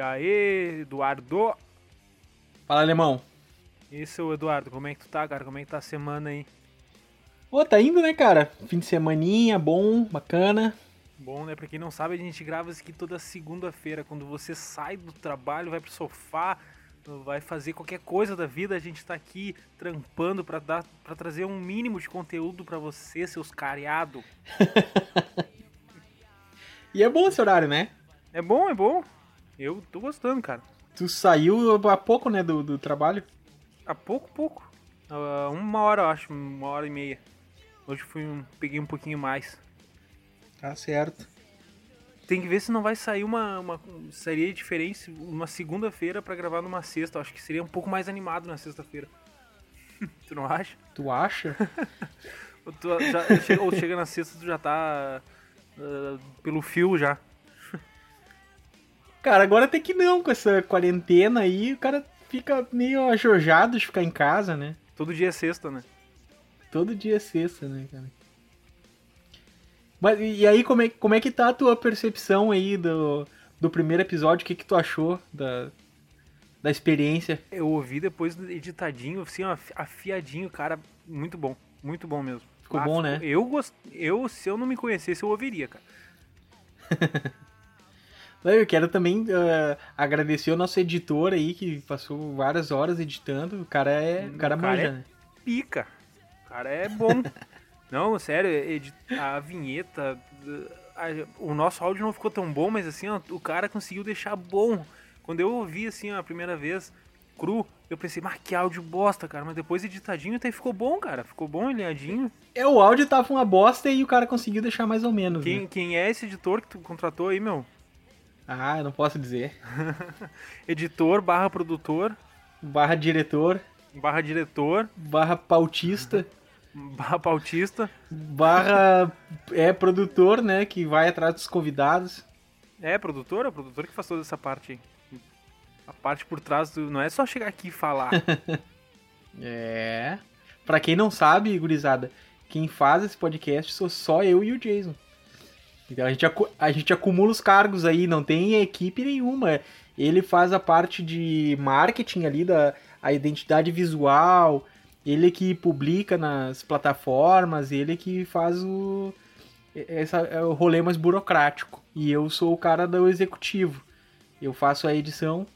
E aí, Eduardo? Fala, alemão. Esse é o Eduardo. Como é que tu tá, cara? Como é que tá a semana aí? Pô, tá indo, né, cara? Fim de semaninha, bom, bacana. Bom, né? Pra quem não sabe, a gente grava isso aqui toda segunda-feira. Quando você sai do trabalho, vai pro sofá, vai fazer qualquer coisa da vida, a gente tá aqui trampando pra, dar, pra trazer um mínimo de conteúdo pra você, seus cariados. e é bom esse horário, né? É bom, é bom. Eu tô gostando, cara. Tu saiu há pouco, né, do, do trabalho? Há pouco, pouco. Uh, uma hora, eu acho, uma hora e meia. Hoje fui um, peguei um pouquinho mais. Tá certo. Tem que ver se não vai sair uma, uma seria diferente uma segunda-feira para gravar numa sexta. Eu acho que seria um pouco mais animado na sexta-feira. tu não acha? Tu acha? ou, tu já, chega, ou chega na sexta tu já tá uh, pelo fio já. Cara, agora tem que não, com essa quarentena aí, o cara fica meio ajojado de ficar em casa, né? Todo dia é sexta, né? Todo dia é sexta, né, cara? Mas e aí, como é, como é que tá a tua percepção aí do, do primeiro episódio? O que, que tu achou da, da experiência? Eu ouvi depois editadinho, assim, afiadinho, cara, muito bom. Muito bom mesmo. Ficou ah, bom, né? Eu, gost... eu, se eu não me conhecesse, eu ouviria, cara. Eu quero também uh, agradecer o nosso editor aí, que passou várias horas editando. O cara é. O cara, o cara manja, é né? Pica. O cara é bom. não, sério, a vinheta. A, o nosso áudio não ficou tão bom, mas assim, ó, o cara conseguiu deixar bom. Quando eu ouvi assim ó, a primeira vez, cru, eu pensei, mas que áudio bosta, cara. Mas depois editadinho até ficou bom, cara. Ficou bom, alinhadinho. É, o áudio tava uma bosta e o cara conseguiu deixar mais ou menos. Quem, né? quem é esse editor que tu contratou aí, meu? Ah, eu não posso dizer. Editor barra produtor. Barra diretor. Barra diretor. Barra pautista. barra pautista. Barra é produtor, né? Que vai atrás dos convidados. É, produtor, é o produtor que faz toda essa parte aí. A parte por trás do. Não é só chegar aqui e falar. é. Pra quem não sabe, gurizada, quem faz esse podcast sou só eu e o Jason. Então a gente, a gente acumula os cargos aí, não tem equipe nenhuma. Ele faz a parte de marketing ali, da a identidade visual, ele que publica nas plataformas, ele que faz o, essa, é o rolê mais burocrático. E eu sou o cara do executivo. Eu faço a edição.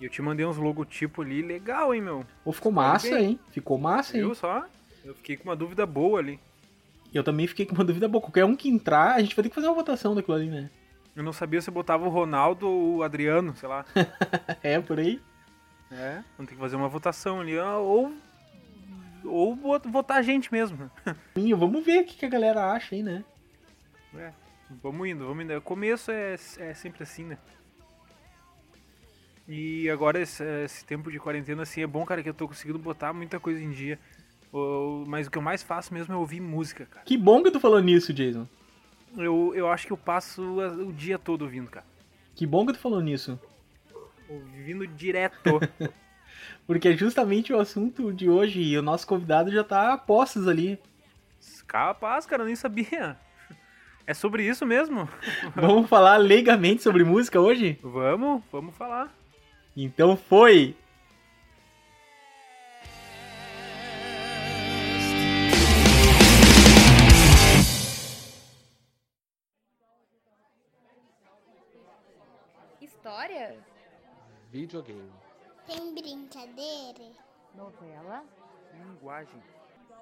Eu te mandei uns logotipos ali, legal, hein, meu? Ou ficou massa, hein? Ficou massa, hein? Viu só? Eu fiquei com uma dúvida boa ali. Eu também fiquei com uma dúvida boa. Qualquer um que entrar, a gente vai ter que fazer uma votação daquilo ali, né? Eu não sabia se botava o Ronaldo ou o Adriano, sei lá. é, por aí. É, vamos ter que fazer uma votação ali. Ou. Ou votar a gente mesmo. Sim, vamos ver o que a galera acha aí, né? É, vamos indo, vamos indo. O começo é, é sempre assim, né? E agora esse, esse tempo de quarentena, assim, é bom, cara, que eu tô conseguindo botar muita coisa em dia. Mas o que eu mais faço mesmo é ouvir música, cara. Que bom que tu falou nisso, Jason. Eu, eu acho que eu passo o dia todo ouvindo, cara. Que bom que tu falou nisso. Ouvindo direto. Porque é justamente o assunto de hoje e o nosso convidado já tá a postos ali. Capaz, cara, eu nem sabia. É sobre isso mesmo. Vamos falar leigamente sobre música hoje? Vamos, vamos falar. Então foi! História? Videogame. Tem brincadeira? Novela? Linguagem.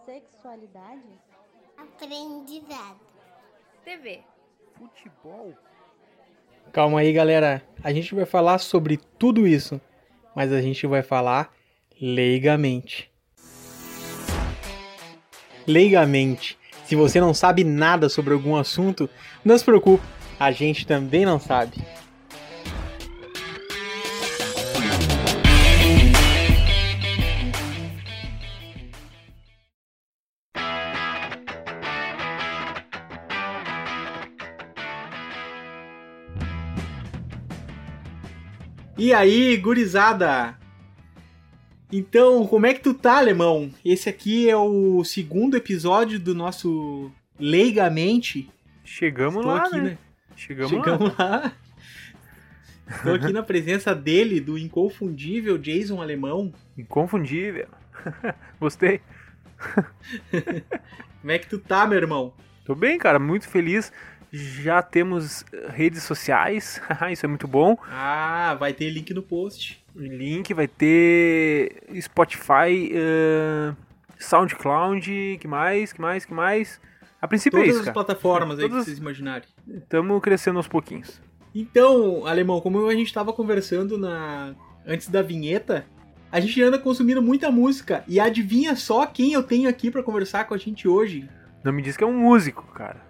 Sexualidade? Aprendizado. TV. Futebol. Calma aí, galera. A gente vai falar sobre tudo isso, mas a gente vai falar leigamente. Leigamente. Se você não sabe nada sobre algum assunto, não se preocupe, a gente também não sabe. E aí, gurizada? Então, como é que tu tá, alemão? Esse aqui é o segundo episódio do nosso Leigamente. Chegamos Estou lá, aqui, né? né? Chegamos, Chegamos lá. lá. Estou aqui na presença dele, do inconfundível Jason Alemão. Inconfundível. Gostei. Como é que tu tá, meu irmão? Tô bem, cara, muito feliz. Já temos eh, redes sociais, isso é muito bom. Ah, vai ter link no post. Link vai ter Spotify, eh, SoundCloud, que mais, que mais, que mais. A princípio é Todas isso, as cara. plataformas aí Todas- que vocês imaginarem. Estamos crescendo aos pouquinhos. Então, Alemão, como a gente tava conversando na antes da vinheta, a gente anda consumindo muita música. E adivinha só quem eu tenho aqui pra conversar com a gente hoje? Não me diz que é um músico, cara.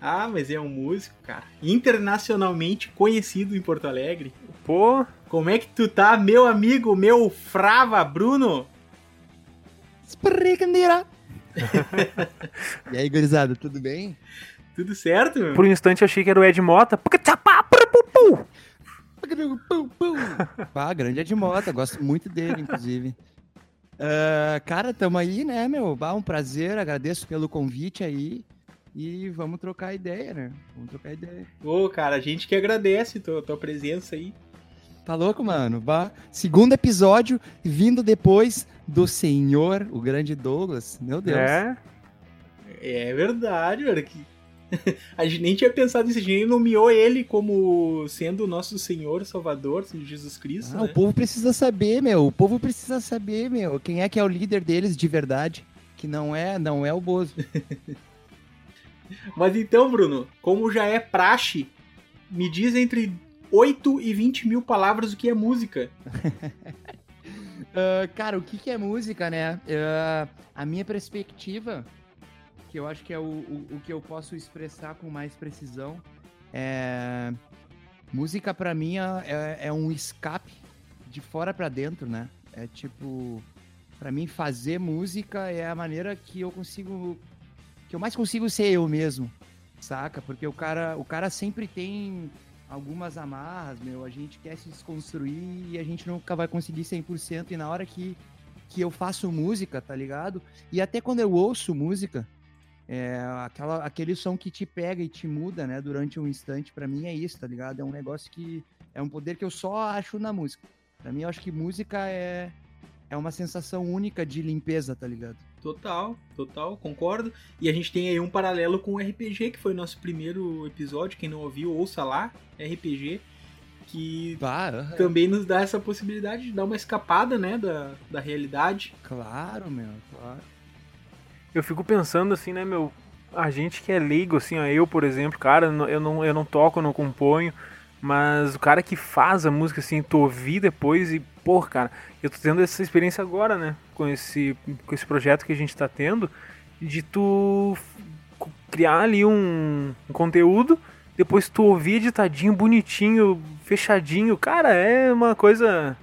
Ah, mas é um músico, cara. Internacionalmente conhecido em Porto Alegre. Pô, Como é que tu tá, meu amigo, meu Frava Bruno? Espregueira. e aí, gurizada, tudo bem? Tudo certo, meu? por um instante eu achei que era o Ed Mota. Ah, grande Ed Mota, gosto muito dele, inclusive. Ah, cara, tamo aí, né, meu? Bah, um prazer, agradeço pelo convite aí. E vamos trocar ideia, né? Vamos trocar ideia. Ô, cara, a gente que agradece tua, tua presença aí. Tá louco, mano? Bah, segundo episódio, vindo depois do senhor, o grande Douglas. Meu Deus. É, É verdade, velho. Que... a gente nem tinha pensado nisso, a gente nomeou ele como sendo o nosso Senhor Salvador, Senhor Jesus Cristo, Ah, né? O povo precisa saber, meu. O povo precisa saber, meu. Quem é que é o líder deles de verdade? Que não é, não é o Bozo. Mas então, Bruno, como já é praxe, me diz entre 8 e 20 mil palavras o que é música. Ah, cara, o que, que é música, né? Ah, a minha perspectiva, que eu acho que é o, o, o que eu posso expressar com mais precisão, é. Música pra mim é, é um escape de fora pra dentro, né? É tipo. Pra mim, fazer música é a maneira que eu consigo. Que eu mais consigo ser eu mesmo, saca? Porque o cara, o cara sempre tem algumas amarras, meu. A gente quer se desconstruir e a gente nunca vai conseguir 100%. E na hora que, que eu faço música, tá ligado? E até quando eu ouço música, é aquela, aquele som que te pega e te muda, né? Durante um instante, pra mim é isso, tá ligado? É um negócio que é um poder que eu só acho na música. Pra mim, eu acho que música é, é uma sensação única de limpeza, tá ligado? Total, total, concordo. E a gente tem aí um paralelo com o RPG, que foi o nosso primeiro episódio. Quem não ouviu, ouça lá, RPG, que Bah, aham. também nos dá essa possibilidade de dar uma escapada, né, da, da realidade. Claro, meu, claro. eu fico pensando assim, né, meu. A gente que é leigo, assim, ó, eu, por exemplo, cara, eu não, eu não toco, eu não componho, mas o cara que faz a música, assim, tu ouvir depois e, pô, cara, eu tô tendo essa experiência agora, né, com esse, com esse projeto que a gente tá tendo, de tu criar ali um, um conteúdo, depois tu ouvir editadinho, bonitinho, fechadinho, cara, é uma coisa.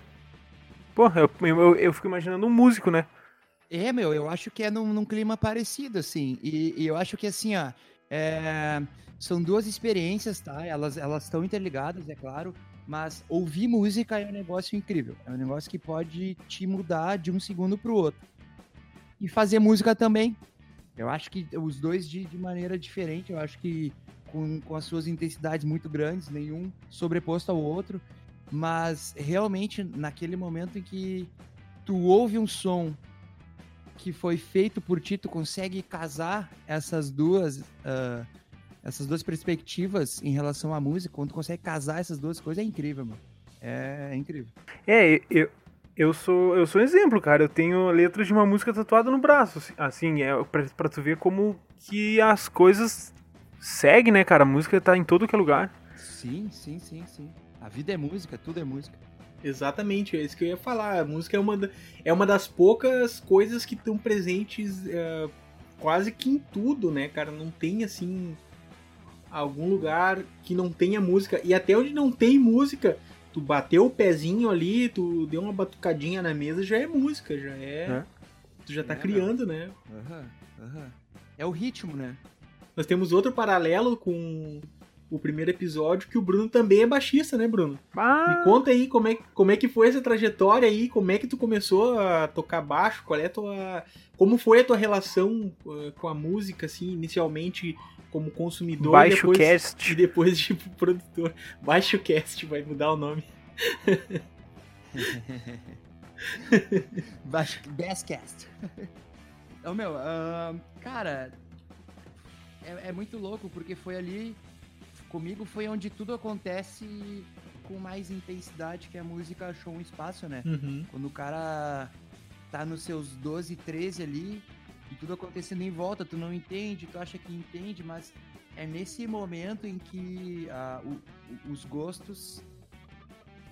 Pô, eu, eu, eu fico imaginando um músico, né? É, meu, eu acho que é num, num clima parecido, assim. E, e eu acho que, assim, ó, é, são duas experiências, tá? Elas elas estão interligadas, é claro. Mas ouvir música é um negócio incrível. É um negócio que pode te mudar de um segundo pro outro. E fazer música também. Eu acho que os dois de, de maneira diferente. Eu acho que com, com as suas intensidades muito grandes, nenhum sobreposto ao outro. Mas realmente, naquele momento em que tu ouve um som que foi feito por ti, tu consegue casar essas duas ah, essas duas perspectivas em relação à música, quando tu consegue casar essas duas coisas, é incrível, mano. É, é incrível. É, eu, eu sou eu sou um exemplo, cara. Eu tenho letras de uma música tatuada no braço, assim, assim é pra, pra tu ver como que as coisas seguem, né, cara? A música tá em todo que é lugar. Sim, sim, sim, sim. A vida é música, tudo é música. Exatamente, é isso que eu ia falar. A música é uma, da- é uma das poucas coisas que estão presentes é, quase que em tudo, né, cara? Não tem, assim, algum lugar que não tenha música. E até onde não tem música, tu bateu o pezinho ali, tu deu uma batucadinha na mesa, já é música, já é... É. Tu já tá É, criando, né? Aham, aham. É o ritmo, né? Nós temos outro paralelo com o primeiro episódio, que o Bruno também é baixista, né, Bruno? Ah, Me conta aí como é, como é que foi essa trajetória aí, como é que tu começou a tocar baixo, qual é a tua. Como foi a tua relação uh, com a música, assim, inicialmente como consumidor Baixo e depois, cast. e depois tipo produtor. Baixo cast vai mudar o nome. Baixo, Basscast. Então, meu, ahn, cara, é, é muito louco, porque foi ali, comigo foi onde tudo acontece com mais intensidade, que a música achou um espaço, né? Uhum. Quando o cara tá nos seus 12, 13 ali, e tudo acontecendo em volta, tu não entende, tu acha que entende, mas é nesse momento em que ah, o- os gostos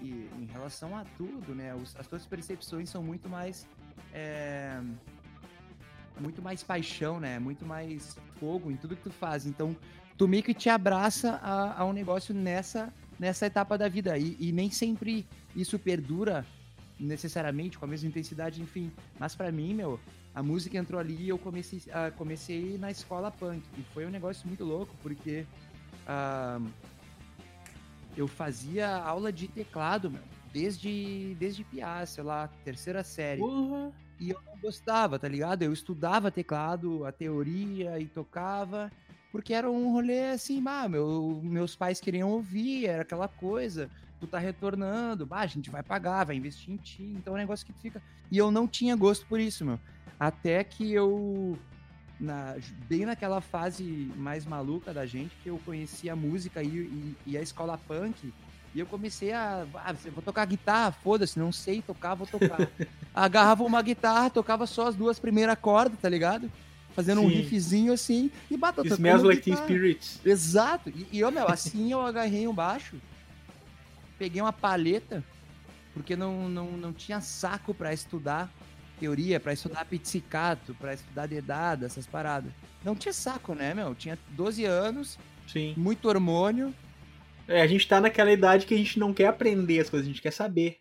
e em relação a tudo, né? os- as tuas percepções são muito mais. é, muito mais paixão, né? Muito mais fogo em tudo que tu faz. Então, tu meio que te abraça a, a um negócio nessa, nessa etapa da vida. E, e nem sempre isso perdura necessariamente com a mesma intensidade, enfim. Mas pra mim, meu, a música entrou ali e eu comecei, ah, comecei na escola punk. E foi um negócio muito louco, porque ah, eu fazia aula de teclado, meu, desde, desde piá, sei lá, terceira série. Porra. E eu não gostava, tá ligado? Eu estudava teclado, a teoria e tocava, porque era um rolê assim, bah, meu, meus pais queriam ouvir, era aquela coisa, tu tá retornando, bah, a gente vai pagar, vai investir em ti, então é um negócio que tu fica. E eu não tinha gosto por isso, meu. Até que eu, na, bem naquela fase mais maluca da gente, que eu conheci a música e, e- e a escola punk, e eu comecei a. Ah, vou tocar guitarra, foda-se, não sei tocar, vou tocar agarrava uma guitarra, tocava só as duas primeiras cordas, tá ligado? Fazendo um Sim. riffzinho assim e bateu It smells like teen spirits. Exato. E, e eu, meu, assim eu agarrei um baixo, peguei uma paleta, porque não, não, não tinha saco pra estudar teoria, pra estudar pizzicato, pra estudar dedada, essas paradas. Não tinha saco, né, meu? Tinha 12 anos, Sim. muito hormônio. É, a gente tá naquela idade que a gente não quer aprender as coisas, a gente quer saber.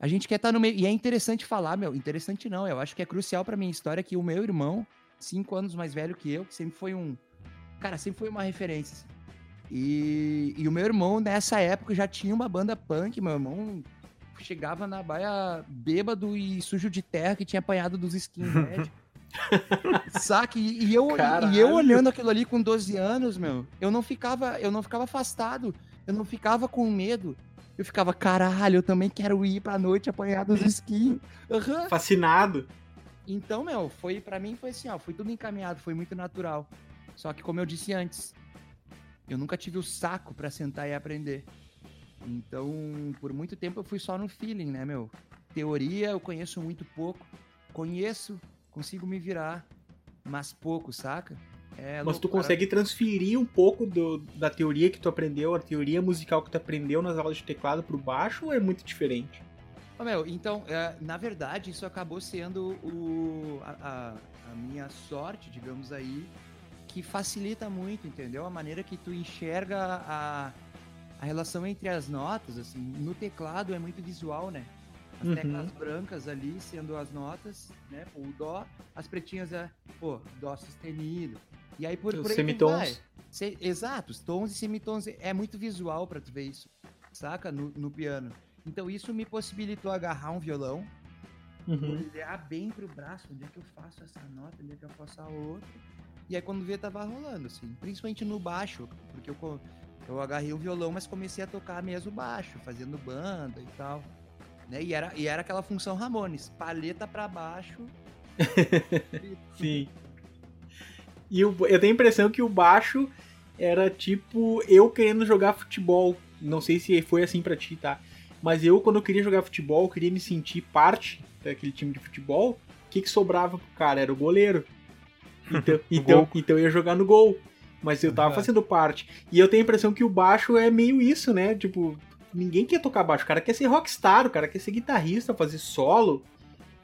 A gente quer estar no meio. E é interessante falar, meu. Interessante não. Eu acho que é crucial pra minha história que o meu irmão, cinco anos mais velho que eu, que sempre foi um. Cara, sempre foi uma referência. assim. E, e o meu irmão, nessa época, já tinha uma banda punk. Meu irmão chegava na baia bêbado e sujo de terra que tinha apanhado dos skinhead. Saca? E, eu, e eu olhando aquilo ali com 12 anos, meu, eu não ficava, eu não ficava afastado, eu não ficava com medo. Eu ficava, caralho, eu também quero ir pra noite apanhar dos skins. Aham. Fascinado. Então, meu, foi para mim foi assim, ó, foi tudo encaminhado, foi muito natural. Só que como eu disse antes, eu nunca tive o saco pra sentar e aprender. Então, por muito tempo eu fui só no feeling, né, meu? Teoria eu conheço muito pouco. Conheço, consigo me virar, mas pouco, saca? É Mas tu consegue transferir um pouco do- da teoria que tu aprendeu, a teoria musical que tu aprendeu nas aulas de teclado pro baixo ou é muito diferente? Ô, meu, então, é, na verdade, isso acabou sendo o, a, a- a minha sorte, digamos aí, que facilita muito, entendeu? A maneira que tu enxerga a, a relação entre as notas, assim, no teclado é muito visual, né? As Uhum. teclas brancas ali sendo as notas, né? O dó, as pretinhas é, pô, dó sustenido. E aí por, Os por aí semitons. Se- exato, os tons e semitons é muito visual pra tu ver isso, saca? No, no piano. Então isso me possibilitou agarrar um violão, Uhum. olhar bem pro braço, onde é que eu faço essa nota, onde é que eu faço a outra. E aí quando vê, tava rolando, assim. Principalmente no baixo, porque eu, eu agarrei o violão, mas comecei a tocar mesmo baixo, fazendo banda e tal. Né? E, era, e era aquela função Ramones, paleta pra baixo. Sim. E o- eu tenho a impressão que o baixo era tipo eu querendo jogar futebol. Não sei se foi assim pra ti, tá? Mas eu, quando eu queria jogar futebol, eu queria me sentir parte daquele time de futebol. O que, que sobrava pro cara? Era o goleiro. Então, então, então eu ia jogar no gol. Mas eu tava Aham. fazendo parte. E eu tenho a impressão que o baixo é meio isso, né? Tipo, ninguém quer tocar baixo. O cara quer ser rockstar, o cara quer ser guitarrista, fazer solo.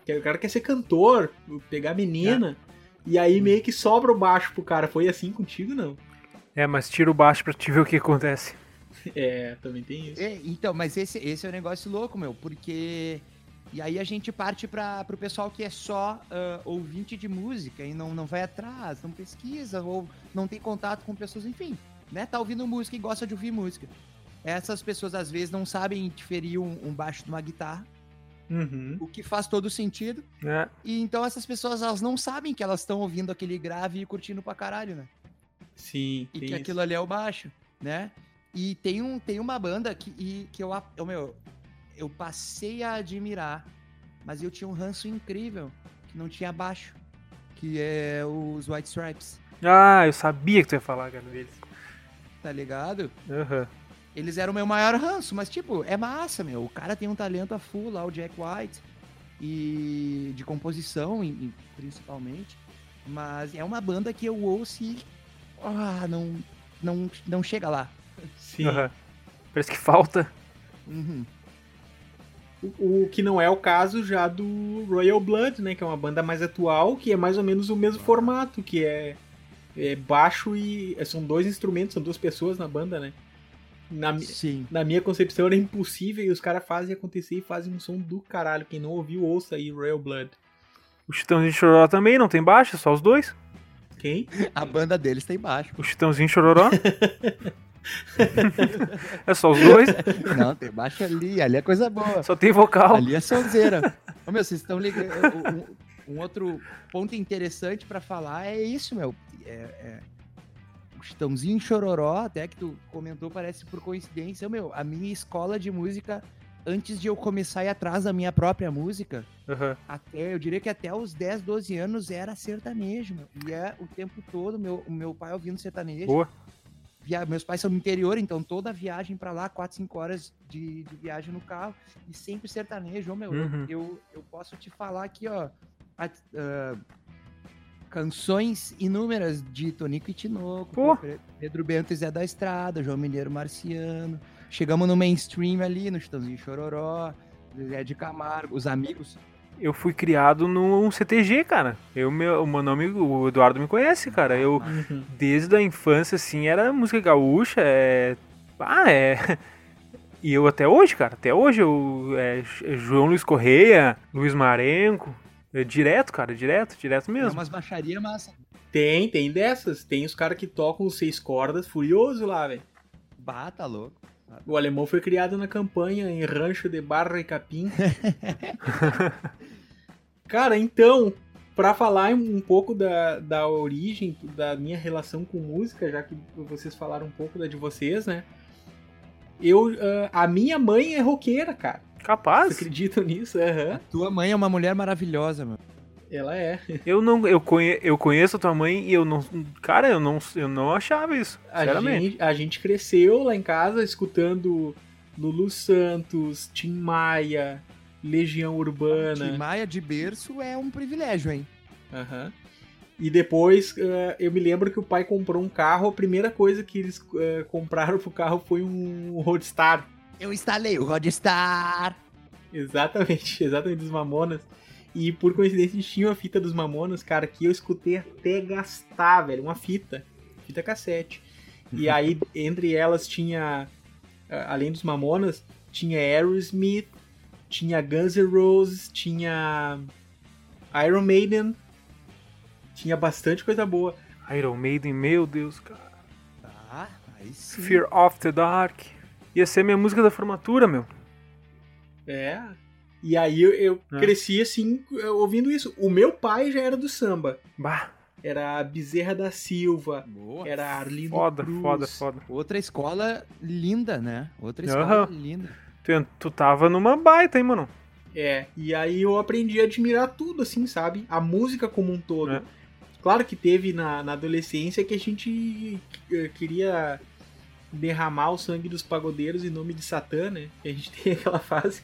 O cara quer ser cantor, pegar menina. E aí meio que sobra o baixo pro cara. Foi assim contigo, não? É, mas tira o baixo pra te ver o que acontece. É, também tem isso. É, então, mas esse, esse é um negócio louco, meu, porque. E aí a gente parte para pro pessoal que é só ah, ouvinte de música e não, não vai atrás, não pesquisa, ou não tem contato com pessoas, enfim, né? Tá ouvindo música e gosta de ouvir música. Essas pessoas às vezes não sabem diferir um, um baixo de uma guitarra, Uhum. o que faz todo sentido. né? E então essas pessoas elas não sabem que elas estão ouvindo aquele grave e curtindo pra caralho, né? Sim, E que isso. aquilo ali é o baixo, né? E tem, um, tem uma banda que, e, que eu, eu, meu, eu passei a admirar, mas eu tinha um ranço incrível, que não tinha baixo, que é os White Stripes, Ah, eu sabia que tu ia falar, cara, deles. tá ligado? Aham. Eles eram o meu maior ranço, mas tipo, é massa, meu. O cara tem um talento a full lá, o Jack White, e de composição, principalmente. Mas é uma banda que eu ouço e. Ah, não, não, não chega lá. Sim. aham. Parece que falta. Uhum. O, o que não é o caso já do Royal Blood, né? Que é uma banda mais atual, que é mais ou menos o mesmo formato, que é, é baixo e. é, São dois instrumentos, são duas pessoas na banda, né? Na, Sim. na minha concepção era impossível e os caras fazem acontecer e fazem um som do caralho. Quem não ouviu, ouça aí Royal Blood. O Chitãozinho Chororó também não tem baixo, só os dois. Quem? A banda deles tem baixo. O Chitãozinho Chororó. é só os dois, Não, tem baixo ali, ali é coisa boa. só tem vocal. Ali é sonzeira. Ô, meu, vocês estão ligando. Um, um outro ponto interessante pra falar é isso, meu. É, é, o Chitãozinho Chororó, até que tu comentou, parece por coincidência. Meu, a minha escola de música, antes de eu começar a ir atrás da minha própria música, Aham. até, eu diria que até os 10, 12 anos era sertanejo, meu. E é o tempo todo, meu, meu pai ouvindo sertanejo. Boa. Via- meus pais são do interior, então toda viagem pra lá, 4, 5 horas de, de viagem no carro, e sempre sertanejo. Meu, eu- Uhum. eu, eu posso te falar aqui, ó. a- ah, canções inúmeras de Tonico e Tinoco, Pô. Pe- Pedro Bento e Zé da Estrada, João Mineiro Marciano. Chegamos no mainstream ali, no Chitãozinho Chororó, Zé de Camargo, os amigos. Eu fui criado num CTG, cara. Eu, meu, o meu nome, o Eduardo me conhece, cara. Eu, desde a infância, assim, era música gaúcha, é... Ah, é... E eu até hoje, cara, até hoje eu... É, João Luiz Correia, Luiz Marenco, é direto, cara, direto, direto É mesmo. umas baixaria massa. Tem, tem dessas. Tem os caras que tocam seis cordas furioso lá, velho. Bata tá louco. O alemão foi criado na campanha em Rancho de Barra e Capim. Cara, então, pra falar um pouco da, da origem da minha relação com música, já que vocês falaram um pouco da de vocês, né? Eu, ah, a minha mãe é roqueira, cara. Vocês Capaz. acreditam nisso? Aham. Tua mãe é uma mulher maravilhosa, meu. Ela é. Eu não, eu, conhe, eu conheço a tua mãe e eu não, cara, eu não, eu não achava isso, A sinceramente. gente, a gente cresceu lá em casa escutando Lulu Santos, Tim Maia, Legião Urbana. Tim Maia de berço é um privilégio, hein? Aham. E depois eh, eu me lembro que o pai comprou um carro, a primeira coisa que eles eh, compraram pro carro foi um Roadstar. Eu instalei o Rodstar. Exatamente, exatamente dos Mamonas. E por coincidência eles tinham a fita dos Mamonas, cara, que eu escutei até gastar, velho, uma fita, fita cassete. E aí entre elas tinha, eh, além dos Mamonas, tinha Aerosmith, tinha Guns N' Roses, tinha Iron Maiden, tinha bastante coisa boa. Iron Maiden, meu Deus, cara. Tá, aí sim. Fear of the Dark. Ia ser minha música da formatura, meu. É. E aí eu, eu É. cresci assim, ouvindo isso. O meu pai já era do samba. Bah, Era Bezerra da Silva, Boa. era Arlindo foda, Cruz. foda, foda. Outra escola linda, né? Outra escola linda. Tu, tu tava numa baita, hein, mano? É, e aí eu aprendi a admirar tudo, assim, sabe? A música como um todo. É. Claro que teve na, na adolescência que a gente eh, queria derramar o sangue dos pagodeiros em nome de Satã, né? Que a gente tem aquela fase.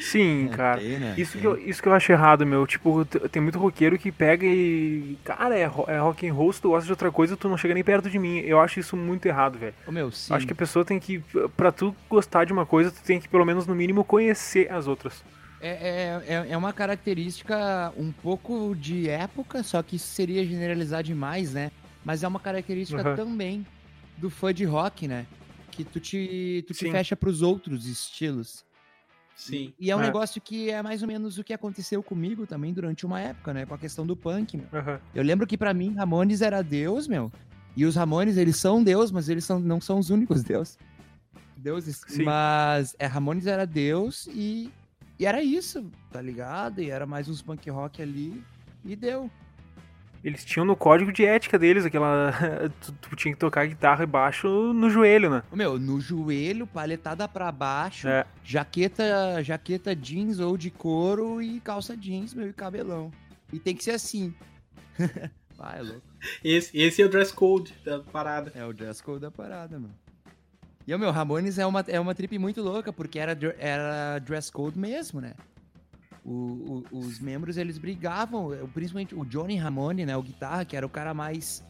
Sim, É, cara. tem, né? Isso Tem. que, eu, isso que eu acho errado, meu. Tipo, tem muito roqueiro que pega e. Cara, é, é rock and roll, se tu gosta de outra coisa, tu não chega nem perto de mim. Eu acho isso muito errado, velho. Meu, sim. Acho que a pessoa tem que. Pra tu gostar de uma coisa, tu tem que, pelo menos, no mínimo, conhecer as outras. É, é, é- é uma característica um pouco de época, só que isso seria generalizar demais, né? Mas é uma característica Aham. também do fã de rock, né? Que tu te, tu te Sim. fecha pros outros estilos. Sim. E é um É. negócio que é mais ou menos o que aconteceu comigo também durante uma época, né? Com a questão do punk, meu. Aham. Eu lembro que pra mim Ramones era Deus, meu. E os Ramones, eles são Deus, mas eles são, não são os únicos Deus. Deuses. Sim. Mas é, Ramones era Deus e, e era isso, tá ligado? E era mais uns punk rock ali e deu. Eles tinham no código de ética deles aquela. tu, tu tinha que tocar guitarra e baixo no joelho, né? Ô, Meu, no joelho, paletada pra baixo, É. jaqueta, jaqueta jeans ou de couro e calça jeans, meu, e cabelão. E tem que ser assim. Vai, é louco. Esse, esse é o dress code da parada. É o dress code da parada, mano. E o meu, Ramones é uma, é uma trip muito louca, porque era, era dress code mesmo, né? O- o- os membros, eles brigavam, eu- principalmente o Johnny Ramone, né, o guitarra, que era o cara mais...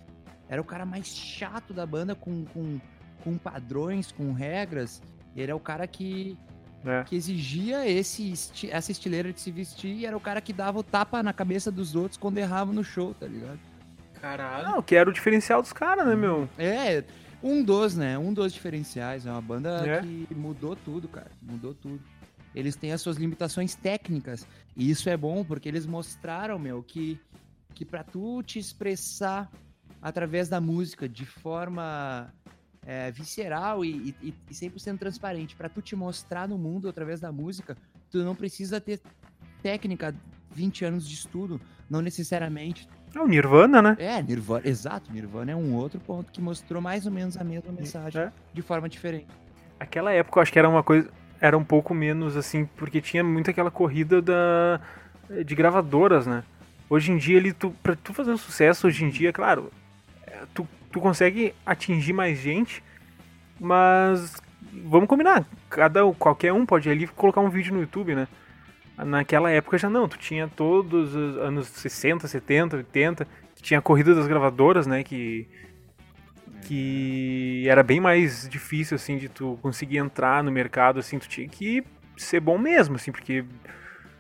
Era o cara mais chato da banda, com, com, com padrões, com regras. Ele é o cara que, É. que exigia esse, esti- essa estileira de se vestir e era o cara que dava o tapa na cabeça dos outros quando errava no show, tá ligado? Caralho. Não, que era o diferencial dos caras, né, meu? É, um dos, né? Um dos diferenciais. É uma banda É. que mudou tudo, cara. Mudou tudo. Eles têm as suas limitações técnicas. E isso é bom porque eles mostraram, meu, que, que pra tu te expressar através da música de forma é, visceral e, e, e 100% transparente, pra tu te mostrar no mundo através da música, tu não precisa ter técnica, 20 anos de estudo, não necessariamente. É o Nirvana, né? É, Nirvana, exato, Nirvana é um outro ponto que mostrou mais ou menos a mesma mensagem É. de forma diferente. Aquela época eu acho que era uma coisa. Era um pouco menos assim, porque tinha muito aquela corrida da, de gravadoras, né? Hoje em dia, ele, tu, tu fazer um sucesso, hoje em dia, claro, é, tu, tu consegue atingir mais gente, mas vamos combinar, cada, qualquer um pode ali colocar um vídeo no YouTube, né? Naquela época já não, tu tinha todos os anos 60, 70, 80, tu tinha a corrida das gravadoras, né? Que que era bem mais difícil assim de tu conseguir entrar no mercado assim tu tinha que ser bom mesmo assim porque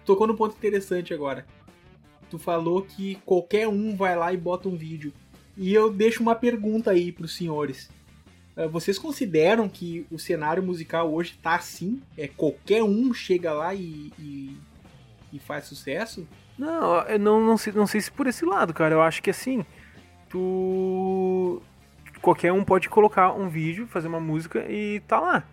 Tocou no ponto interessante agora. Tu falou que qualquer um vai lá e bota um vídeo. E eu deixo uma pergunta aí pros senhores. Eh, Vocês consideram que o cenário musical hoje tá assim? É qualquer um chega lá e, e, e faz sucesso? não eu não não sei, não sei se por esse lado cara eu acho que assim tu qualquer um pode colocar um vídeo fazer uma música e tá lá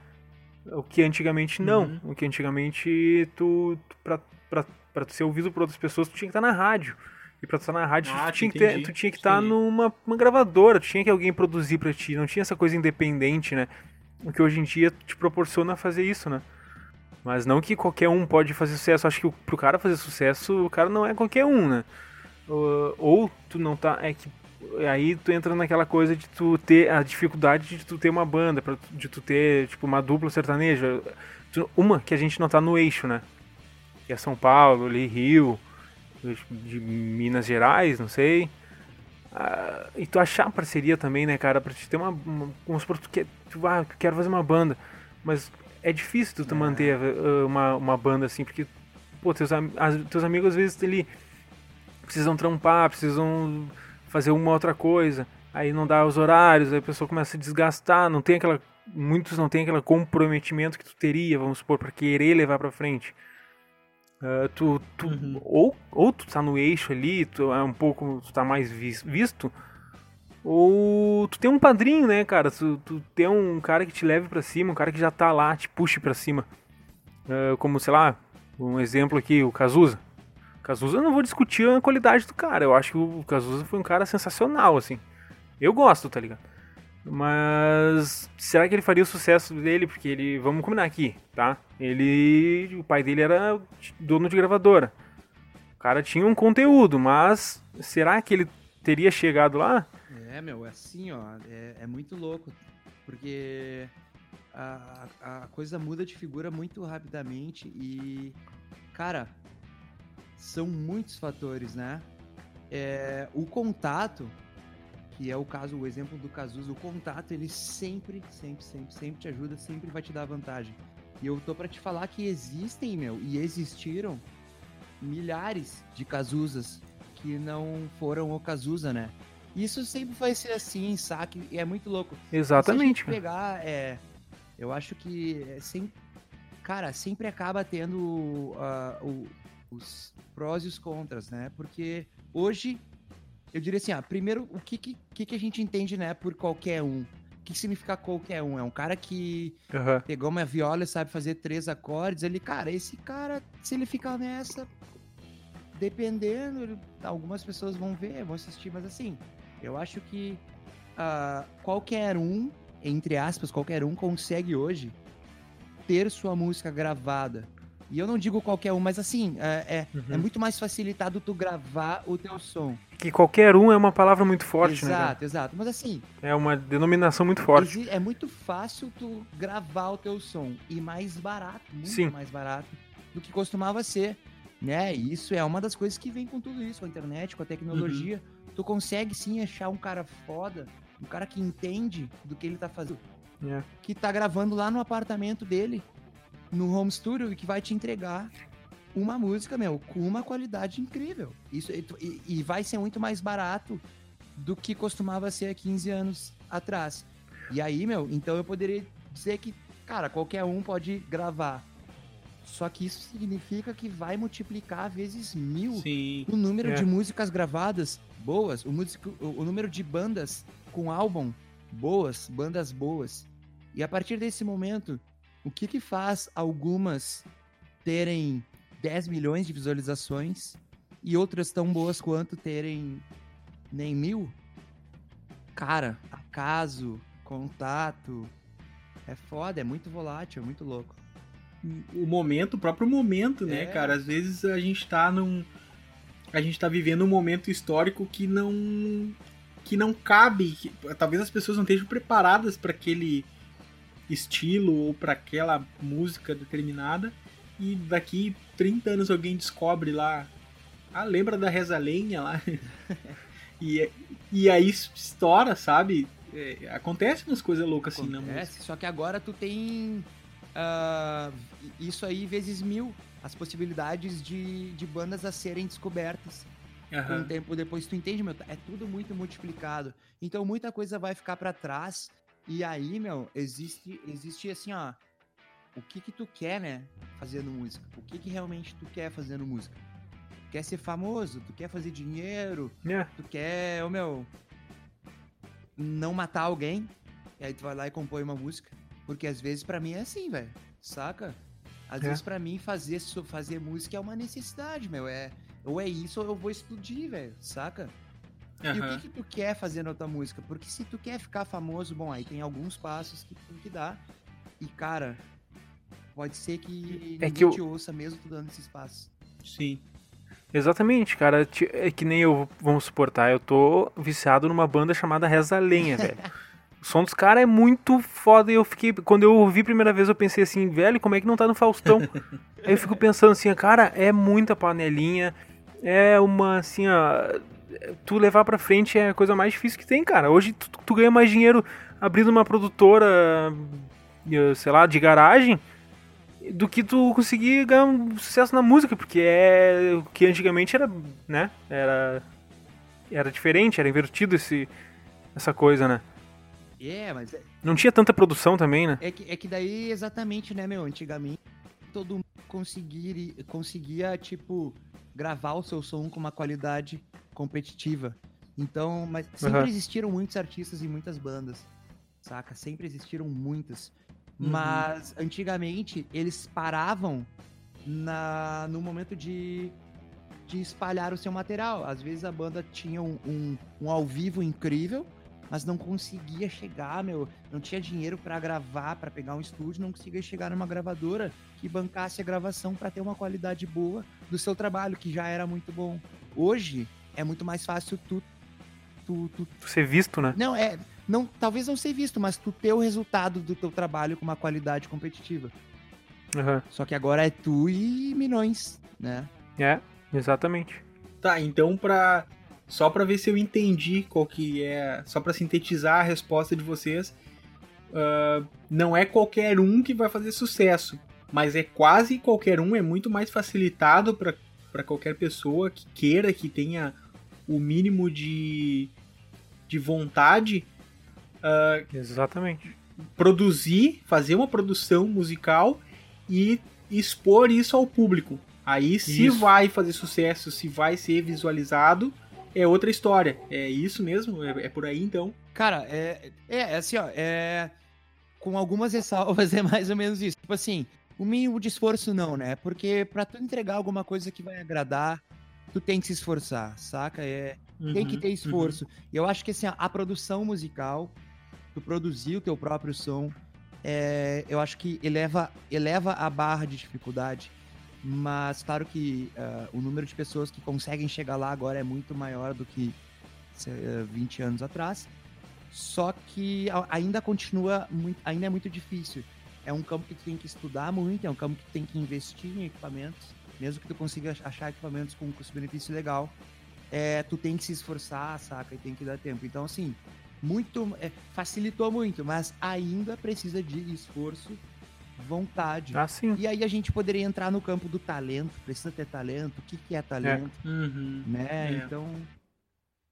o que antigamente não Uhum. o que antigamente tu, pra, pra, pra tu ser ouvido por outras pessoas tu tinha que estar na rádio e pra tu estar na rádio Ah, tu, tinha que ter, tu tinha que estar entendi. numa uma gravadora tu tinha que alguém produzir pra ti não tinha essa coisa independente né o que hoje em dia te proporciona fazer isso né mas não que qualquer um pode fazer sucesso. Acho que o- pro cara fazer sucesso, o cara não é qualquer um, né? Ou, ou tu não tá. É que. Aí tu entra naquela coisa de tu ter a dificuldade de tu ter uma banda, pra de tu ter, tipo, uma dupla sertaneja. Uma que a gente não tá no eixo, né? Que é São Paulo, ali, Rio, de Minas Gerais, não sei. Ah, e tu achar parceria também, né, cara? Pra te ter uma. uma vamos supor, tu, quer, tu ah, quero fazer uma banda. Mas é difícil tu, tu manter uh, uma, uma banda assim, porque, pô, teus, as- teus amigos às vezes ele precisam trampar, precisam fazer uma outra coisa. Aí não dá os horários, aí a pessoa começa a desgastar, não tem aquela. Muitos não tem aquele comprometimento que tu teria, vamos supor, pra querer levar pra frente. Ah, tu, tu, Uhum. ou, ou tu tá no eixo ali, tu é um pouco, tu tá mais vis- visto, ou tu tem um padrinho, né, cara? Tu, tu tem um cara que te leve pra cima, um cara que já tá lá, te puxe pra cima. Ah, como, sei lá, um exemplo aqui, o Cazuza. Cazuza eu não vou discutir a qualidade do cara. Eu acho que o Cazuza foi um cara sensacional, assim. Eu gosto, tá ligado? Mas será que ele faria o sucesso dele? Porque ele, vamos combinar aqui, tá? Ele, o pai dele era dono de gravadora. O cara tinha um conteúdo, mas será que ele teria chegado lá? É, meu, é assim, ó, é, é muito louco, porque a, a a coisa muda de figura muito rapidamente e, cara, são muitos fatores, né? É, o contato, que é o caso, o exemplo do Cazuza, o contato, ele sempre, sempre, sempre, sempre te ajuda, sempre vai te dar vantagem. E eu tô pra te falar que existem, meu, e existiram milhares de Cazuzas que não foram o Cazuza, né? Isso sempre vai ser assim, saque, e é muito louco. Exatamente. Se pegar, é, eu acho que é sem, cara, sempre acaba tendo ah, o- os prós e os contras, né? Porque hoje, eu diria assim, ah, primeiro, o que, que, que a gente entende, né, por qualquer um? O que, significa qualquer um? É um cara que Aham. pegou uma viola e sabe fazer três acordes, ele, cara, esse cara, se ele ficar nessa, dependendo, algumas pessoas vão ver, vão assistir, mas assim, eu acho que ah, qualquer um, entre aspas, qualquer um consegue hoje ter sua música gravada. E eu não digo qualquer um, mas assim, é, é, é muito mais facilitado tu gravar o teu som. Que qualquer um é uma palavra muito forte, né? cara? exato, exato. Mas assim, É uma denominação muito forte. é muito fácil tu gravar o teu som e mais barato, muito Sim. mais barato do que costumava ser, né? E isso é uma das coisas que vem com tudo isso, com a internet, com a tecnologia. Tu consegue sim achar um cara foda, um cara que entende do que ele tá fazendo, É. que tá gravando lá no apartamento dele, no home studio que vai te entregar uma música, meu, com uma qualidade incrível. Isso e, e- e vai ser muito mais barato do que costumava ser há 15 anos atrás. E aí, meu, então eu poderia dizer que, cara, qualquer um pode gravar. Só que isso significa que vai multiplicar vezes mil Sim. o número É. de músicas gravadas boas, o, músico, o, o número de bandas com álbum boas, bandas boas. E a partir desse momento, o que que faz algumas terem 10 milhões de visualizações e outras tão boas quanto terem nem mil? Cara, acaso, contato, é foda, é muito volátil, é muito louco. o momento, o próprio momento, né, É. cara? Às vezes a gente tá num. A gente tá vivendo um momento histórico que não. que não cabe. que- talvez as pessoas não estejam preparadas para aquele estilo ou para aquela música determinada. E daqui 30 anos alguém descobre lá. Ah, lembra da Reza Lenha lá? e, e aí estoura, sabe? É, acontece umas coisas loucas assim na música. Acontece, só que agora tu tem ah, isso aí vezes mil. As possibilidades de, de bandas a serem descobertas. Com Aham. o tempo depois, tu entende, meu? É tudo muito multiplicado. Então muita coisa vai ficar pra trás. E aí, meu, existe, existe assim, ó. O que que tu quer, né? Fazendo música. O que que realmente tu quer fazendo música? Tu quer ser famoso? Tu quer fazer dinheiro? É. Tu quer, ô meu, não matar alguém, e aí tu vai lá e compõe uma música. Porque às vezes pra mim é assim, velho. Saca? Às É. vezes pra mim fazer, fazer música é uma necessidade, meu. É, ou é isso ou eu vou explodir, velho. Saca? E o que, que tu quer fazer na tua música? Porque se tu quer ficar famoso, bom, aí tem alguns passos que tu tem que dar. E, cara, pode ser que ninguém que eu- te ouça mesmo tu dando esses passos. Sim. Exatamente, cara. É que nem eu, vamos suportar, eu tô viciado numa banda chamada Reza Lenha, velho. O som dos caras é muito foda e eu fiquei. Quando eu ouvi a primeira vez, eu pensei assim, velho, como é que não tá no Faustão? Aí eu fico pensando assim, cara, é muita panelinha, é uma assim, ó. Tu levar pra frente é a coisa mais difícil que tem, cara. Hoje tu, tu ganha mais dinheiro abrindo uma produtora, eh, sei lá, de garagem, do que tu conseguir ganhar um sucesso na música, porque é o que antigamente era, né? Era era diferente, era invertido esse essa coisa, né? É, mas é, Não tinha tanta produção também, né? É que, é que daí, exatamente, né, meu? Antigamente, todo mundo conseguir, conseguia, tipo, gravar o seu som com uma qualidade competitiva. Então, mas sempre Aham. existiram muitos artistas e muitas bandas, saca? Sempre existiram muitas. Uhum. Mas, antigamente, eles paravam na, no momento de, de espalhar o seu material. Às vezes a banda tinha um, um, um ao vivo incrível, mas não conseguia chegar, meu, não tinha dinheiro pra gravar, pra pegar um estúdio, não conseguia chegar numa gravadora que bancasse a gravação pra ter uma qualidade boa do seu trabalho, que já era muito bom. Hoje é muito mais fácil tu tu, tu Ser visto, né? não é, não, talvez não ser visto, mas tu ter o resultado do teu trabalho com uma qualidade competitiva. Aham. Só que agora é tu e milhões, né? É, exatamente. Tá, então pra. Só pra ver se eu entendi qual que é. Só pra sintetizar a resposta de vocês. ah, não é qualquer um que vai fazer sucesso. Mas é quase qualquer um, é muito mais facilitado pra qualquer pessoa que queira, que tenha o mínimo de, de vontade, Exatamente. produzir, fazer uma produção musical e expor isso ao público. Aí se Isso. vai fazer sucesso, se vai ser visualizado, é outra história. É isso mesmo? É, é por aí então? Cara, é, é, é assim, ó, é. Com algumas ressalvas é mais ou menos isso. Tipo assim, o mínimo de esforço não, né? Porque pra tu entregar alguma coisa que vai agradar, tu tem que se esforçar, saca? É, tem que Uhum, ter esforço. E eu acho que assim, a, a produção musical, tu produzir o teu próprio som, é, eu acho que eleva, eleva a barra de dificuldade. Mas claro que ah, o número de pessoas que conseguem chegar lá agora é muito maior do que se- eh, 20 anos atrás. Só que ainda continua muito, ainda é muito difícil. É um campo que tu tem que estudar muito, é um campo que tu tem que investir em equipamentos, mesmo que tu consiga ach- achar equipamentos com um custo-benefício legal é, tu tem que se esforçar, saca? E tem que dar tempo. Então, assim, muito. é, facilitou muito, mas ainda precisa de esforço, vontade. Ah, sim. E aí a gente poderia entrar no campo do talento. Precisa ter talento. O que, que é talento? Uhum. Né? É. Então.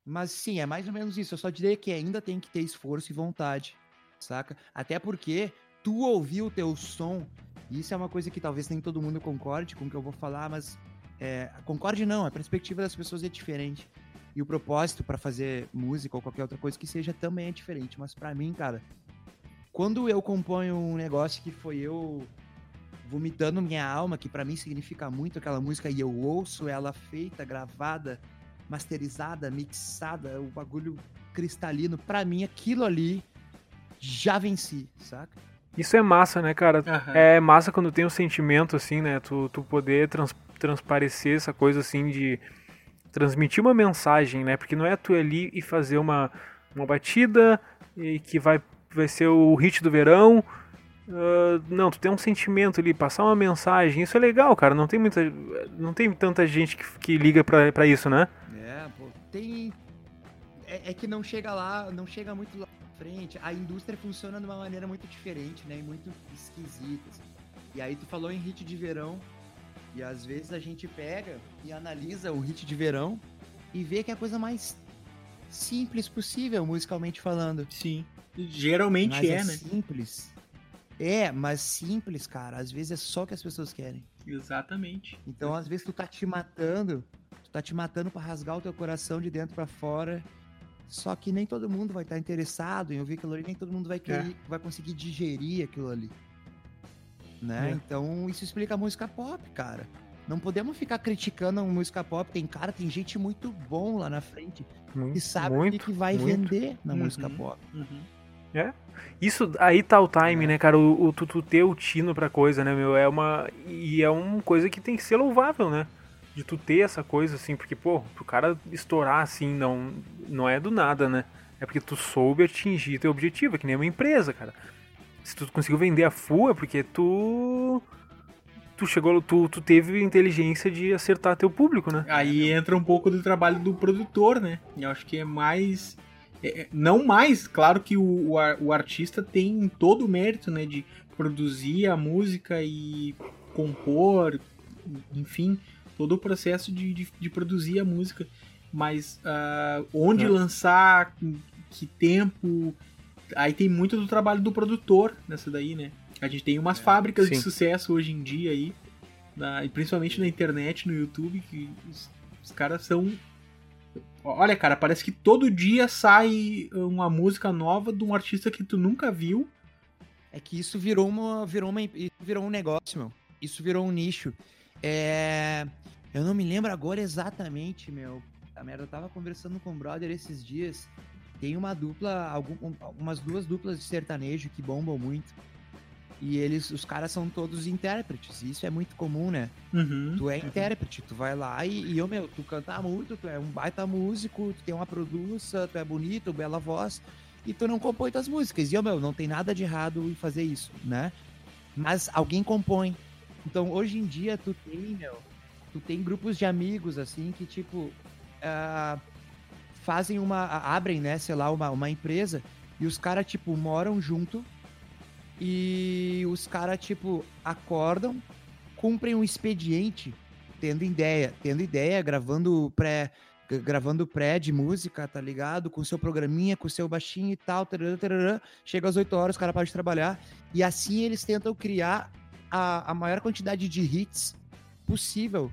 Mas sim, é mais ou menos isso. Eu só diria que ainda tem que ter esforço e vontade, saca? Até porque tu ouvir o teu som, e isso é uma coisa que talvez nem todo mundo concorde com o que eu vou falar, mas é, concorde não, a perspectiva das pessoas é diferente. E o propósito pra fazer música ou qualquer outra coisa que seja também é diferente. Mas pra mim, cara, quando eu componho um negócio que foi eu vomitando minha alma, que pra mim significa muito aquela música, e eu ouço ela feita, gravada, masterizada, mixada, o bagulho cristalino, pra mim aquilo ali já venci, saca? Isso é massa, né, cara? Aham. É massa quando tem um sentimento, assim, né? Tu, tu poder trans, transparecer essa coisa, assim, de transmitir uma mensagem, né? Porque não é tu ali e fazer uma, uma batida e que vai, vai ser o hit do verão. Ah, não, tu tem um sentimento ali, passar uma mensagem. Isso é legal, cara. Não tem muita, não tem tanta gente que, que liga pra, pra isso, né? É, pô, tem. É, é que não chega lá, não chega muito lá na frente. A indústria funciona de uma maneira muito diferente, né? E muito esquisita. assim. E aí tu falou em hit de verão. E às vezes a gente pega e analisa o hit de verão e vê que é a coisa mais simples possível, musicalmente falando. Sim. Geralmente Mas é, é né? simples. É, mas simples, cara. Às vezes é só o que as pessoas querem. Exatamente. Então, às vezes, tu tá te matando, tu tá te matando pra rasgar o teu coração de dentro pra fora. Só que nem todo mundo vai estar interessado em ouvir aquilo ali, nem todo mundo vai querer, vai conseguir digerir aquilo ali. Né? É. Então, isso explica a música pop, cara. Não podemos ficar criticando a música pop. Tem cara, tem gente muito bom lá na frente Muito, que sabe o que que vai muito. vender na Uhum. música pop. Uhum. Isso aí tá o time, né, cara? O, tu, tu ter o tino pra coisa, né, meu? É uma. E é uma coisa que tem que ser louvável, né? De tu ter essa coisa, assim, porque, pô, pro cara estourar assim, não, não é do nada, né? É porque tu soube atingir teu objetivo, é que nem uma empresa, cara. Se tu conseguiu vender a full, é porque tu. Tu chegou, tu, tu teve inteligência de acertar teu público, né? Aí entra um pouco do trabalho do produtor, né? E eu acho que é mais. É- é- não mais, claro que o, o, o artista tem todo o mérito, né? De produzir a música e compor, enfim, todo o processo de, de, de produzir a música. Mas ah, onde É. lançar, que tempo. Aí tem muito do trabalho do produtor nessa daí, né? A gente tem umas fábricas de sim. sucesso hoje em dia aí, na- e principalmente na internet, no YouTube, que os, os caras são. Olha, cara, parece que todo dia sai uma música nova de um artista que tu nunca viu. É que isso virou uma, virou uma, virou um negócio, meu. Isso virou um nicho. É, eu não me lembro agora exatamente, meu. A merda, eu tava conversando com o brother esses dias. Tem uma dupla, algum, um- umas duas duplas de sertanejo que bombam muito. E eles, os caras são todos intérpretes. E isso é muito comum, né? Uhum. Tu é intérprete, tu vai lá e, e eu, meu, tu canta muito, tu é um baita músico, tu tem uma produça, tu é bonito, bela voz, e tu não compõe tuas músicas. E eu, meu, não tem nada de errado em fazer isso, né? Mas alguém compõe. Então, hoje em dia, tu tem, meu, tu tem grupos de amigos, assim, que, tipo, ah, fazem uma, abrem, né, sei lá, uma, uma empresa, e os caras, tipo, moram junto, e os caras, tipo, acordam, cumprem um expediente tendo ideia, tendo ideia, gravando pré, gravando pré de música, tá ligado? Com seu programinha, com seu baixinho e tal, tarará, tarará. chega às 8 horas, o cara pode trabalhar, e assim eles tentam criar a, a maior quantidade de hits possível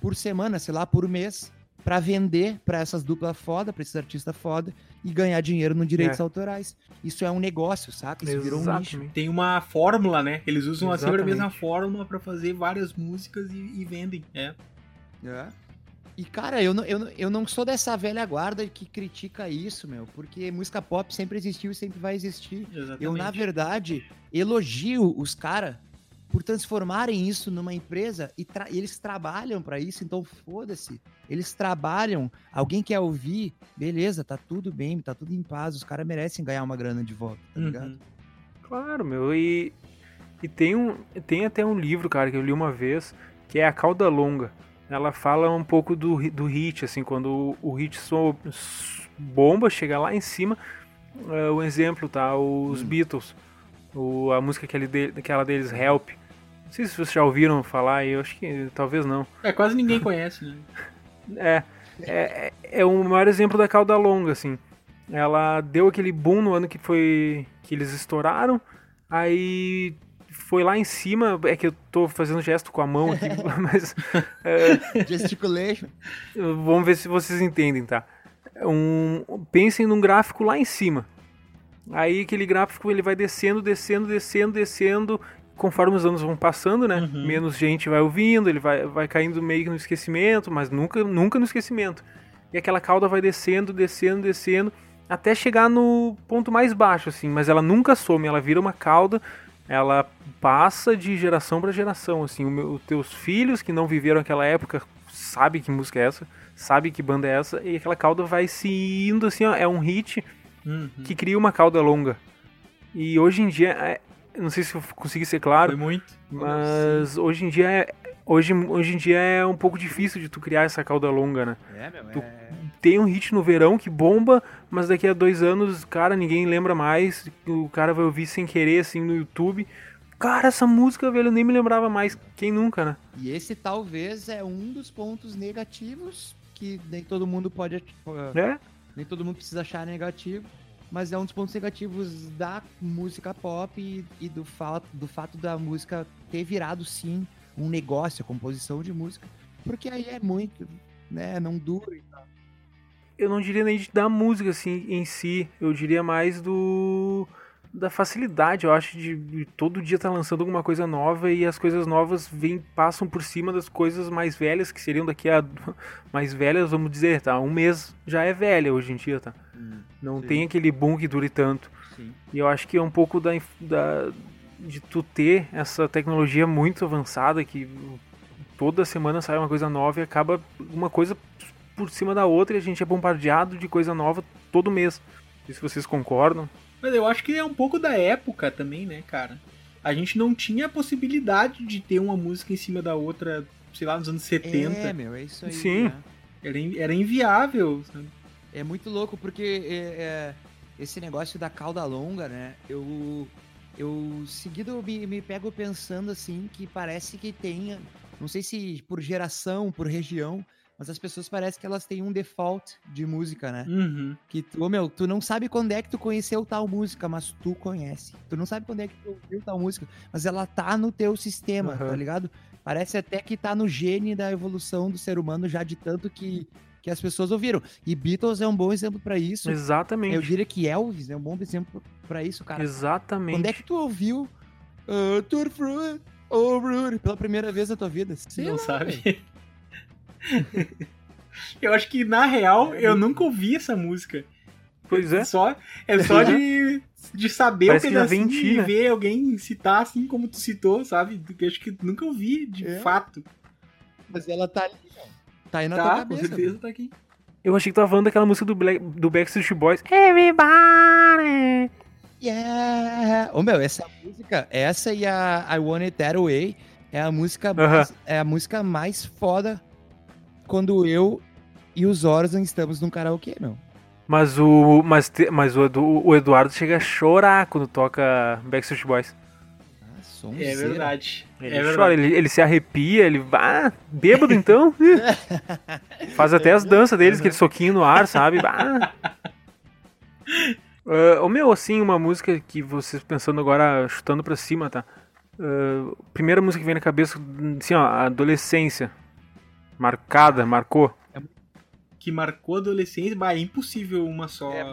por semana, sei lá, por mês, pra vender pra essas duplas foda, pra esses artistas foda, e ganhar dinheiro no direitos É. autorais. Isso é um negócio, saca? Isso virou um nicho. Exatamente. Tem uma fórmula, né? Eles usam sempre a Exatamente. mesma fórmula pra fazer várias músicas e, e vendem. É. É. E, cara, eu não, eu, eu não sou dessa velha guarda que critica isso, meu, porque música pop sempre existiu e sempre vai existir. Exatamente. Eu, na verdade, elogio os caras por transformarem isso numa empresa e, tra- eles trabalham pra isso, então foda-se. Eles trabalham, alguém quer ouvir, beleza, tá tudo bem, tá tudo em paz, os caras merecem ganhar uma grana de volta, tá ligado? Uhum. Claro, meu. E, e tem, um, tem até um livro, cara, que eu li uma vez, que é A Cauda Longa. Ela fala um pouco do, do hit, assim, quando o, o hit so, bomba, chega lá em cima. É, o exemplo, tá? Os Beatles. O, a música aquele de, aquela deles, Help. Não sei se vocês já ouviram falar, eu acho que talvez não. É, quase ninguém conhece, né? É, é, é- é o maior exemplo da cauda longa, assim. Ela deu aquele boom no ano que foi que eles estouraram, aí foi lá em cima, é que eu tô fazendo gesto com a mão aqui, mas é, Gesticulation. vamos ver se vocês entendem, tá? Um, pensem num gráfico lá em cima. Aí aquele gráfico ele vai descendo, descendo, descendo, descendo, conforme os anos vão passando, né? Uhum. Menos gente vai ouvindo, ele vai, vai caindo meio que no esquecimento, mas nunca, nunca no esquecimento. E aquela cauda vai descendo, descendo, descendo, até chegar no ponto mais baixo, assim. Mas ela nunca some, ela vira uma cauda, ela passa de geração para geração, assim. O meu- os teus filhos que não viveram aquela época sabem que música é essa, sabe que banda é essa, e aquela cauda vai se indo, assim, ó, é um hit Uhum. que cria uma cauda longa. E hoje em dia, é- não sei se eu consegui ser claro, Foi muito. mas hoje em dia é, hoje, hoje em dia é um pouco difícil de tu criar essa cauda longa, né? É, meu, Tu- Tem um hit no verão que bomba, mas daqui a dois anos, cara, ninguém lembra mais. O cara vai ouvir sem querer, assim, no YouTube. Cara, essa música, velho, eu nem me lembrava mais. Quem nunca, né? E esse talvez é um dos pontos negativos que nem todo mundo pode. É? Nem todo mundo precisa achar negativo, mas é um dos pontos negativos da música pop e, e do, fato, do fato da música ter virado sim um negócio, a composição de música. Porque aí é muito, né? Não dura. e tal. eu não diria nem da música assim em si, eu diria mais do da facilidade, eu acho de, de todo dia estar lançando alguma coisa nova e as coisas novas vêm passam por cima das coisas mais velhas que seriam daqui a mais velhas, vamos dizer, tá? Um mês já é velha hoje em dia, tá? Não sim. tem aquele boom que dure tanto. Sim. E eu acho que é um pouco da, da de tu ter essa tecnologia muito avançada que toda semana sai uma coisa nova e acaba uma coisa por cima da outra e a gente é bombardeado de coisa nova todo mês. Não sei se vocês concordam. Mas eu acho que é um pouco da época também, né, cara? A gente não tinha a possibilidade de ter uma música em cima da outra, sei lá, nos anos 70. É, meu, é isso aí. Sim. né? Era, era inviável. sabe? É muito louco porque é, é, esse negócio da cauda longa, né? Eu, eu seguido me, me pego pensando assim que parece que tem, não sei se por geração, por região, mas as pessoas parecem que elas têm um default de música, né? Uhum. Que tu, meu, tu não sabe quando é que tu conheceu tal música, mas tu conhece. Tu não sabe quando é que tu ouviu tal música, mas ela tá no teu sistema, Aham. tá ligado? Parece até que tá no gene da evolução do ser humano já de tanto que, que as pessoas ouviram. E Beatles é um bom exemplo pra isso. Exatamente. Eu diria que Elvis é um bom exemplo pra isso, cara. Exatamente. Quando é que tu ouviu uh, Tour Fruit, oh, Rudy, pela primeira vez na tua vida? Sei não lá, sabe? eu acho que, na real, eu nunca ouvi essa música. Pois é. Só, é só de, de saber Parece o pedacinho vem em ti, e né? ver alguém citar assim como tu citou, sabe? Que eu acho que nunca ouvi, de É. fato. Mas ela tá ali, ó. Tá aí na Tá, tua com cabeça. certeza tá aqui. Eu achei que tava falando daquela música do, Black, do Backstreet Boys. Everybody! Yeah! Ô meu, essa música, essa e a I Want It That Way é a música Aham. mais, é a música mais foda quando eu e os Orson estamos num karaokê, meu. Mas o. Mas, te- mas o, Edu- o Eduardo chega a chorar quando toca Backstreet Boys. Ah, É verdade. Ele é chora, verdade. ele, ele se arrepia, ele vai. bêbado então? Faz até as danças deles, aquele soquinho no ar, sabe? Bah. Ah, Ô meu, assim, uma música que vocês pensando agora, chutando pra cima, tá? Ah, primeira música que vem na cabeça, assim, ó, adolescência. Marcada, marcou. Que marcou a adolescência, bah, é impossível uma só, É.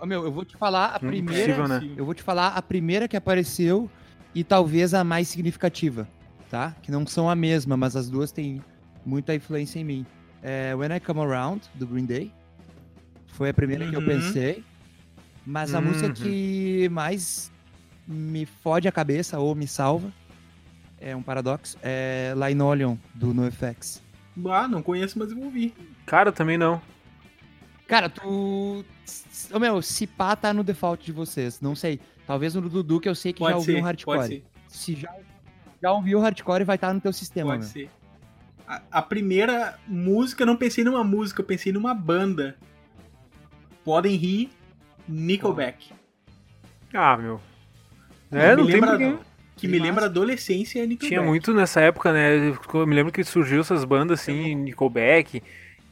Ô, meu, eu vou te falar a primeira. Impossível, né? Eu vou te falar a primeira que apareceu e talvez a mais significativa, tá? Que não são a mesma, mas as duas têm muita influência em mim. é When I Come Around, do Green Day. Foi a primeira que eu Uhum. pensei. Mas a Uhum. música que mais me fode a cabeça ou me salva é um paradoxo. É Linoleum, do NoFX. Ah, não conheço, mas eu vou ouvir. Cara, também não. Cara, tu. Ô, meu, se pá tá no default de vocês. Não sei. Talvez no Dudu, que eu sei que já Pode ouviu ser, um hardcore. pode ser, Se já, já ouviu o hardcore, vai estar no teu sistema, pode meu. ser. A, a primeira música, eu não pensei numa música, eu pensei numa banda. Podem rir, Nickelback. Ah, meu. É, não me tem lembra-. Que me lembra adolescência é Nickelback. Tinha muito nessa época, né? Eu me lembro que surgiu essas bandas assim, Nickelback,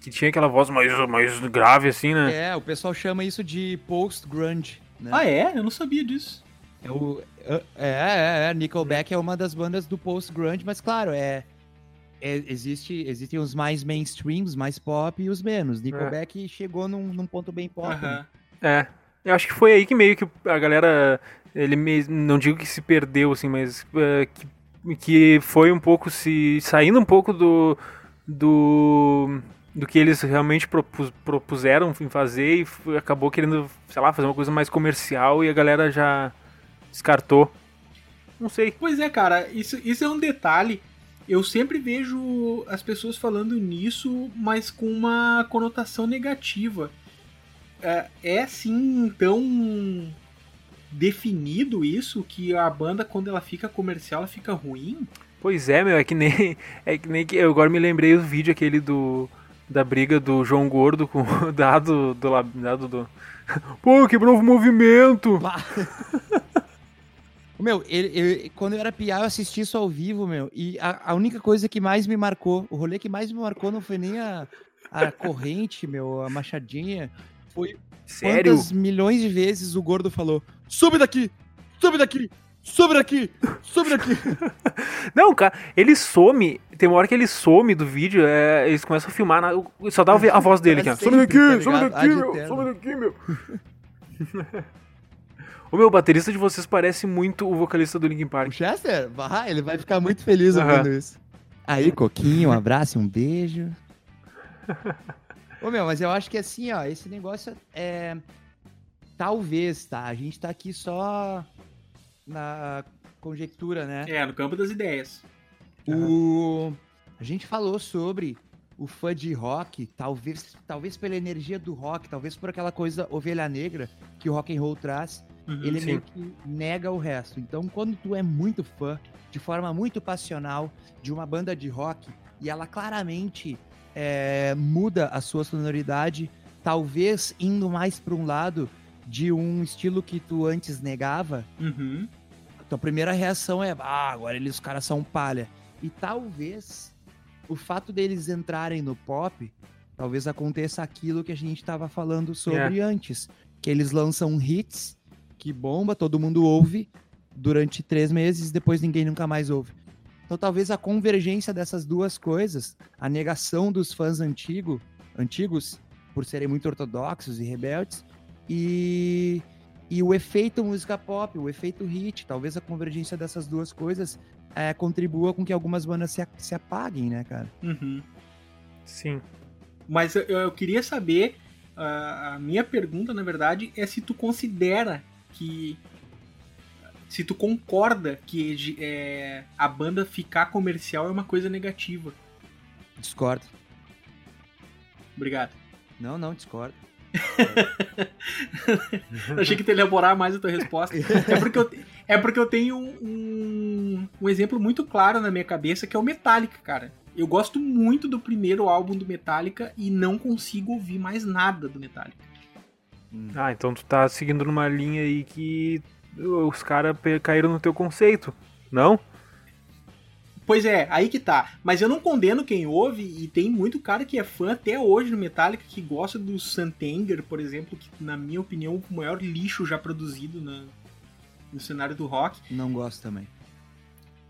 que tinha aquela voz mais, mais grave, assim, né? É, o pessoal chama isso de post-grunge, né? Ah, é? Eu não sabia disso. É, o, é, é, é, Nickelback é uma das bandas do post-grunge, mas claro, é, é- existe, existem os mais mainstreams, mais pop e os menos. Nickelback chegou num, num ponto bem pop. né? Aham. É. Eu acho que foi aí que meio que a galera. Ele me, não digo que se perdeu, assim, mas é, que, que foi um pouco se. saindo um pouco do. do. do que eles realmente propus- propuseram em fazer e acabou querendo, sei lá, fazer uma coisa mais comercial e a galera já descartou. Não sei. Pois é, cara, isso, isso é um detalhe. Eu sempre vejo as pessoas falando nisso, mas com uma conotação negativa. É, é sim tão definido isso que a banda, quando ela fica comercial, ela fica ruim? Pois é, meu, é que nem. É que nem que. Eu agora me lembrei do vídeo aquele do. Da briga do João Gordo com o dado do. dado do. Pô, que novo movimento! Meu, ele, ele- quando eu era piá, eu assisti isso ao vivo, meu. E a, a única coisa que mais me marcou, o rolê que mais me marcou não foi nem a, a corrente, meu, a machadinha. Foi Sério? quantas milhões de vezes o gordo falou: sobe daqui, sobe daqui, sobe daqui, sobe daqui. Não, cara, ele some. Tem uma hora que ele some do vídeo, é, eles começam a filmar. na- só dá a voz dele aqui, Some sempre, daqui, tá some daqui, meu, some daqui, meu. o meu baterista de vocês parece muito o vocalista do Linkin O Park. Chester, vai, ele vai ficar muito feliz ouvindo isso. Aí, Coquinho, um abraço, um beijo. Ô, meu, mas eu acho que assim, ó, esse negócio é. Talvez, tá? A gente tá aqui só na conjectura, né? É, no campo das ideias. O... A gente falou sobre o fã de rock, talvez, talvez pela energia do rock, talvez por aquela coisa ovelha negra que o rock and roll traz, Uhum. ele sim. meio que nega o resto. Então, quando tu é muito fã, de forma muito passional, de uma banda de rock, e ela claramente é, muda a sua sonoridade, talvez indo mais para um lado de um estilo que tu antes negava, Uhum. tua primeira reação é, ah, agora eles, os caras são palha. E talvez o fato deles entrarem no pop, talvez aconteça aquilo que a gente estava falando sobre antes. Que eles lançam hits que bomba, todo mundo ouve durante três meses, depois ninguém nunca mais ouve. Então talvez a convergência dessas duas coisas, a negação dos fãs antigo, antigos, por serem muito ortodoxos e rebeldes, e e o efeito música pop, o efeito hit, talvez a convergência dessas duas coisas é, contribua com que algumas bandas se, se apaguem, né, cara? Uhum. Sim. Mas eu, eu queria saber, a a minha pergunta, na verdade, é se tu considera que. Se tu concorda que é, a banda ficar comercial é uma coisa negativa. Discordo. Obrigado. Não, não, discordo. Achei que ia elaborar mais a tua resposta. É porque eu, é porque eu tenho um, um exemplo muito claro na minha cabeça, que é o Metallica, cara. Eu gosto muito do primeiro álbum do Metallica e não consigo ouvir mais nada do Metallica. Ah, então tu tá seguindo numa linha aí que os caras caíram no teu conceito, não? Pois é, aí que tá. Mas eu não condeno quem ouve, e tem muito cara que é fã até hoje no Metallica, que gosta do Santenger, por exemplo, que na minha opinião é o maior lixo já produzido na- no cenário do rock. Não gosto também.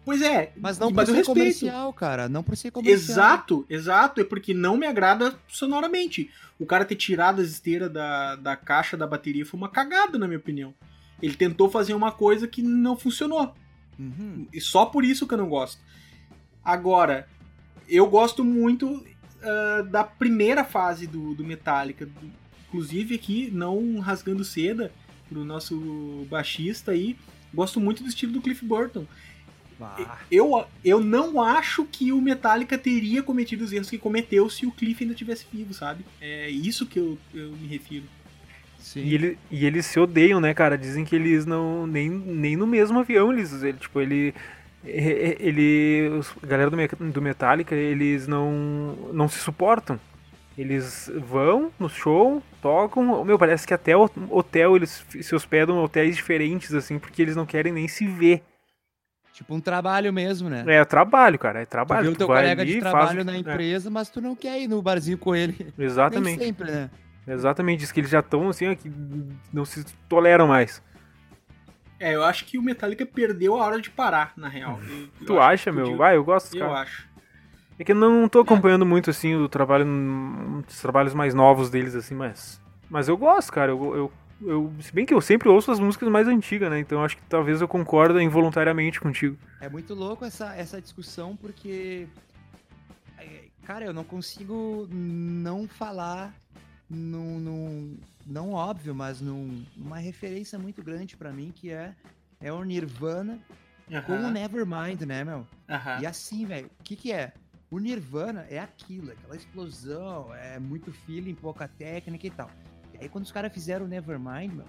Pois é, Mas não por ser respeito. comercial, cara. Não por ser comercial. Exato, exato, é porque não me agrada sonoramente. O cara ter tirado as esteiras da, da caixa da bateria foi uma cagada, na minha opinião. Ele tentou fazer uma coisa que não funcionou. Uhum. E só por isso que eu não gosto. Agora, eu gosto muito. ah, da primeira fase do, do Metallica. Do- inclusive aqui, não rasgando seda pro nosso baixista aí, gosto muito do estilo do Cliff Burton. Ah, Eu, eu não acho que o Metallica teria cometido os erros que cometeu se o Cliff ainda tivesse vivo, sabe? É isso que eu, eu me refiro. Sim. E, ele, e eles se odeiam, né, cara? Dizem que eles não. Nem, nem no mesmo avião eles. Ele, tipo, ele. e- e- Ele. os- A galera do, do Metallica, eles não. Não se suportam. Eles vão no show, tocam. Meu, parece que até o hotel eles se hospedam em hotéis diferentes, assim, porque eles não querem nem se ver. Tipo um trabalho mesmo, né? É trabalho, cara. É Tu trabalho. o Tu teu vai colega ali, de faz trabalho o- na é, empresa, mas tu não quer ir no barzinho com ele. Nem exatamente. sempre, né? Exatamente. Diz que eles já estão assim, ó, que não se toleram mais. É, eu acho que o Metallica perdeu a hora de parar, na real. Eu- eu Tu acho acha, meu? podia- Vai, eu gosto dos Eu caras. acho. É que eu não tô acompanhando muito, assim, o trabalho, os trabalhos mais novos deles, assim, mas... Mas eu gosto, cara, eu, eu, eu- se bem que eu sempre ouço as músicas mais antigas, né, então acho que talvez eu concordo involuntariamente contigo. É muito louco essa, essa discussão porque. é, Cara, eu não consigo não falar num. num- não óbvio, mas num, numa referência muito grande pra mim que é, é o Nirvana com o Nevermind, né, meu? aham. E assim, velho, o que que é? O Nirvana é aquilo, aquela explosão, é muito feeling, pouca técnica e tal. E aí quando os caras fizeram o Nevermind, meu,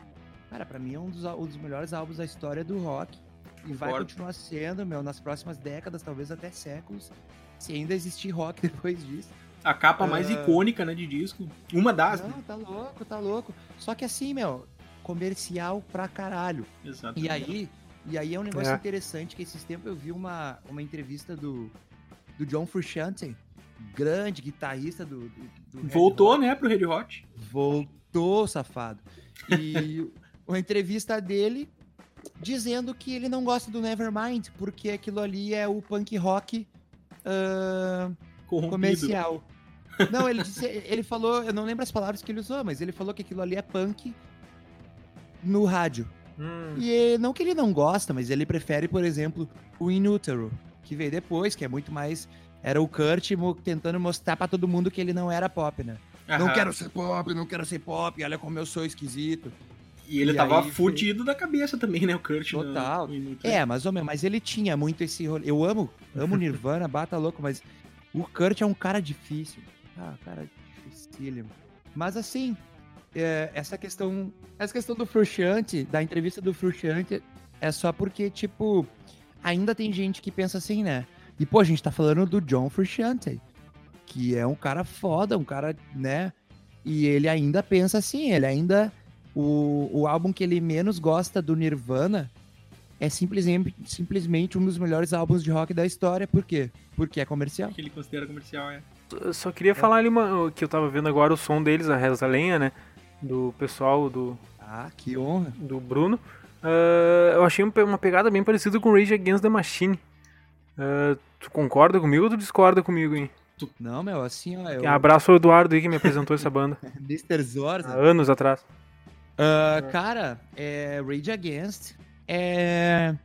cara, pra mim é um dos, um dos melhores álbuns da história do rock. E vai Concordo. continuar sendo, meu, nas próximas décadas, talvez até séculos, se ainda existir rock depois disso. A capa mais Ah. icônica, né, de disco. Uma das, né? Não, tá louco, tá louco. Só que assim, meu, comercial pra caralho. Exato. E aí, e aí é um negócio É. interessante que esses tempos eu vi uma, uma entrevista do, do John Frusciante, grande guitarrista do, do, do Voltou, né, pro Red Hot. Voltou, safado. E uma entrevista dele dizendo que ele não gosta do Nevermind, porque aquilo ali é o punk rock Corrompido. comercial. Não, ele, disse, ele falou, eu não lembro as palavras que ele usou, mas ele falou que aquilo ali é punk no rádio. Hum, E não que ele não gosta, mas ele prefere, por exemplo, o In Utero, que veio depois, que é muito mais. Era o Kurt tentando mostrar pra todo mundo que ele não era pop, né? Não Aham. quero ser pop, não quero ser pop, olha como eu sou esquisito. E ele E tava aí, fudido da cabeça também, né, o Kurt. Total. no. É, mas, homem, mas ele tinha muito esse rolê. Eu amo, amo Nirvana, bata louco, mas o Kurt é um cara difícil. Ah, cara dificílimo. Mas assim, é, essa questão. Essa questão do Frusciante, da entrevista do Frusciante, é só porque, tipo, ainda tem gente que pensa assim, né? E, pô, a gente tá falando do John Frusciante, que é um cara foda, um cara, né? E ele ainda pensa assim, ele ainda. O, o álbum que ele menos gosta do Nirvana é simplesmente, simplesmente um dos melhores álbuns de rock da história. Por quê? Porque é comercial. Que ele considera comercial, é. Só queria falar ali uma, que eu tava vendo agora o som deles, a Reza Lenha, né, do pessoal do, Ah, que honra. do Bruno. Ah, eu achei um uma pegada bem parecida com Rage Against the Machine. Ah, tu concorda comigo ou tu discorda comigo, hein? Não, meu, assim, ó, eu... Abraço ao Eduardo aí que me apresentou essa banda Mr. Zorza. há anos atrás. Ah, cara, é, Rage Against é...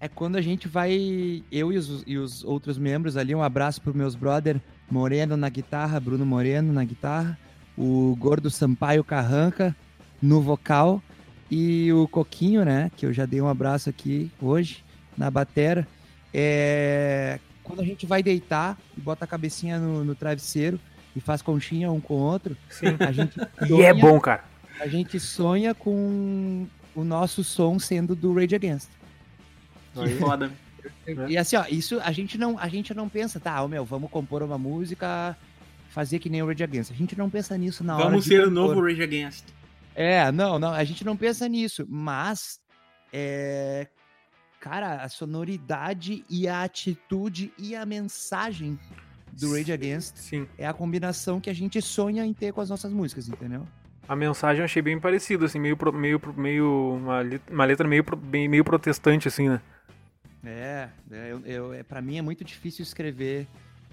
É quando a gente vai... Eu e os, e os outros membros ali, um abraço pros meus brother Moreno na guitarra, Bruno Moreno na guitarra, o Gordo Sampaio Carranca no vocal e o Coquinho, né, que eu já dei um abraço aqui hoje na batera. É... Quando a gente vai deitar e bota a cabecinha no, no travesseiro e faz conchinha um com o outro, Sim. a gente E é sonha- bom, cara. a gente sonha com o nosso som sendo do Rage Against. Que foda. É. E assim, ó, isso a gente não, a gente não pensa, tá, ô meu, vamos compor uma música, fazer que nem o Rage Against. A gente não pensa nisso na hora Vamos de ser o novo Rage Against. É, não, não, a gente não pensa nisso, mas é cara, a sonoridade e a atitude e a mensagem do Rage Against Sim. é a combinação que a gente sonha em ter com as nossas músicas, entendeu? A mensagem eu achei bem parecida, assim, meio, meio, meio uma, letra meio, meio protestante, assim, né? É, é, eu, eu, é, pra mim é muito difícil escrever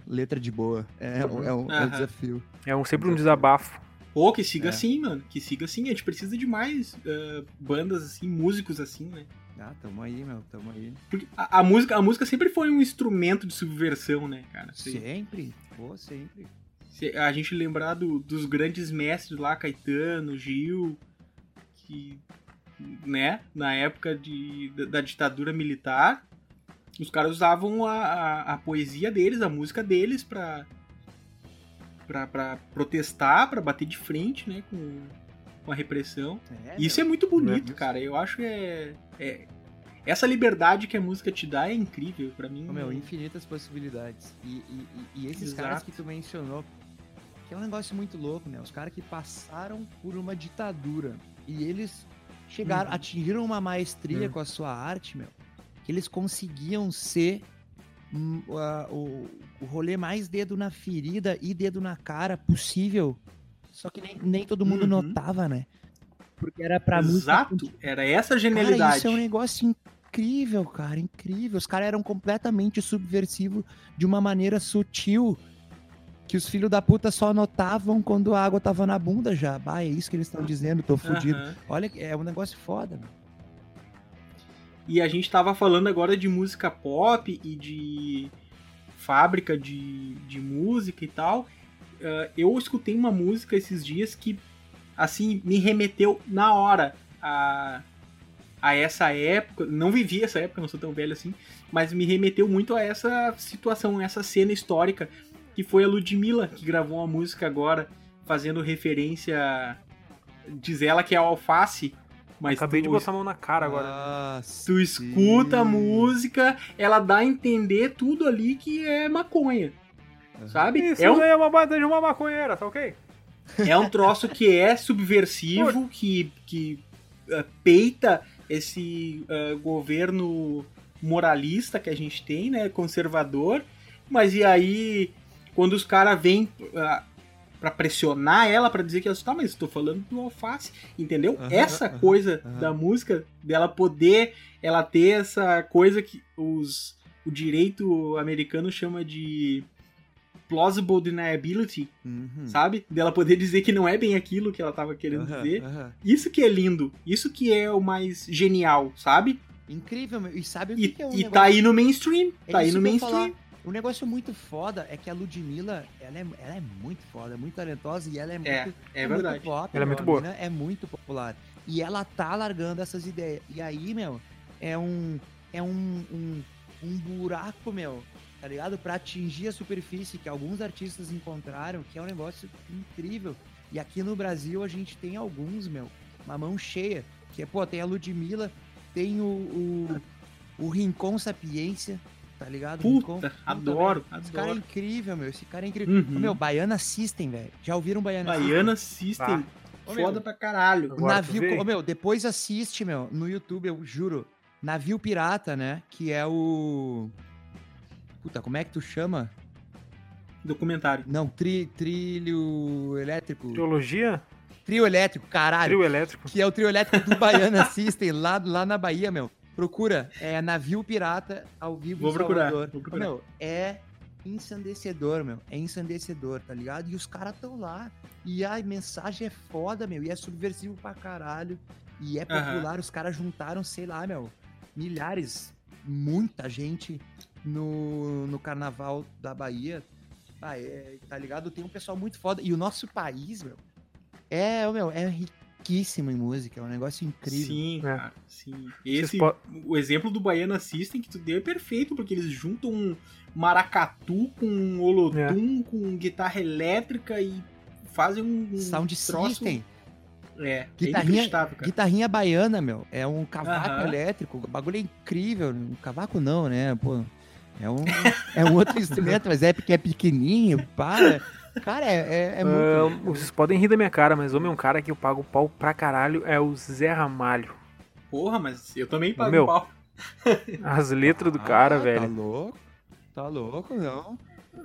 letra de boa. É, um- é, um, é um Aham. desafio. É um, sempre um desabafo. Pô, que siga É. assim, mano. Que siga assim. A gente precisa de mais eh, bandas assim, músicos assim, né? Ah, tamo aí, meu, tamo aí. Porque a, a música, a música sempre foi um instrumento de subversão, né, cara? Se- Sempre, pô, sempre. se a gente lembrar do- dos grandes mestres lá, Caetano, Gil, que, né, na época de, da, da ditadura militar, os caras usavam a, a, a poesia deles, a música deles pra, pra, pra protestar, pra bater de frente, né, com, com a repressão. É, Isso é muito bonito, Né? cara. Eu acho que é, é- Essa liberdade que a música te dá é incrível pra mim. Meu, infinitas possibilidades. E, e- e- e esses Exato. caras que tu mencionou, que é um negócio muito louco, né? Os caras que passaram por uma ditadura e eles chegaram, Uhum. atingiram uma maestria Uhum. com a sua arte, meu, que eles conseguiam ser a- o, o rolê mais dedo na ferida e dedo na cara possível. Só que nem, nem todo mundo Uhum. notava, né? Porque era pra música Exato. Era essa a Cara, genialidade. isso é um negócio incrível, cara, incrível. Os caras eram completamente subversivos de uma maneira sutil que os filhos da puta só notavam quando a água tava na bunda já. Bah, é isso que eles estão dizendo, tô fudido. Aham. Olha, é um negócio foda, meu. E a gente tava falando agora de música pop e de fábrica de, de música e tal. Ah, eu escutei uma música esses dias que, assim, me remeteu na hora a, a essa época. Não vivi essa época, não sou tão velho assim, mas me remeteu muito a essa situação, essa cena histórica, que foi a Ludmilla, que gravou uma música agora, fazendo referência. Diz ela que é alface. Mas Acabei de tu- botar a mão na cara agora. Ah, Tu escuta a música, ela dá a entender tudo ali que é maconha, sabe? Isso É um, é uma baita de uma maconheira, tá ok? é um troço que é subversivo, que, que eh, peita esse eh, governo moralista que a gente tem, né? Conservador. Mas e aí, quando os caras vêm ah, pra pressionar ela pra dizer que ela tá, mas estou falando do alface, entendeu? Essa coisa da música, dela poder, ela ter essa coisa que os, o direito americano chama de plausible deniability, Uhum. sabe? Dela poder dizer que não é bem aquilo que ela tava querendo dizer. Isso que é lindo, isso que é o mais genial, sabe? Incrível, meu. E sabe o E, que, que é um e negócio... tá aí no mainstream, É tá aí isso no que mainstream. Um negócio muito foda é que a Ludmilla, ela é, ela é muito foda, é muito talentosa e ela é muito, É, é verdade. muito pop. Ela é muito boa. É muito popular. E ela tá largando essas ideias. E aí, meu, é um. É um, um, um buraco, meu, tá ligado? Pra atingir a superfície que alguns artistas encontraram, que é um negócio incrível. E aqui no Brasil a gente tem alguns, meu, uma mão cheia. Que é, pô, tem a Ludmilla, tem o, o, o Rincon Sapiência, tá ligado? Puta, adoro, Esse cara é incrível, meu. Esse cara é incrível. Uhum. Ô, Meu, Baiana System, velho. Já ouviram Baiana Baiana System, Ah. Ô, meu, foda pra caralho. O Agora navio, ô, meu, depois assiste, meu, no YouTube, eu juro. Navio Pirata, né? Que é o. Puta, como é que tu chama? Documentário. Não, tri, trilho elétrico. Teologia? Trio elétrico, caralho. Trio elétrico. Que é o trio elétrico do Baiana System, lá, lá na Bahia, meu. Procura, é Navio Pirata ao vivo Vou procurar, Salvador. vou procurar. Meu, é ensandecedor, meu. É ensandecedor, tá ligado? E os caras tão lá. E a mensagem é foda, meu. E é subversivo pra caralho. E é popular. Os caras juntaram, sei lá, meu, milhares, muita gente no, no carnaval da Bahia. Ah, é, tá ligado? Tem um pessoal muito foda. E o nosso país, meu, é, meu, é riquíssimo em música. É um negócio incrível. Sim, É. cara, sim. Esse, po- o exemplo do Baiana System que tu deu é perfeito, porque eles juntam um maracatu com um holotum, com guitarra elétrica e fazem um, um Sound troço... System. É, Guitarrinha- é inacreditável, cara. Guitarrinha baiana, meu. É um cavaco elétrico. O bagulho é incrível. Um cavaco não, né? Pô, é um, é um outro instrumento, mas é porque é pequenininho, para. Cara, é, é, é muito. Ah, vocês podem rir da minha cara, mas homem, um cara que eu pago pau pra caralho é o Zé Ramalho. Porra, mas eu também pago Meu, pau. As letras do cara, Ah, velho. Tá louco? Tá louco, não.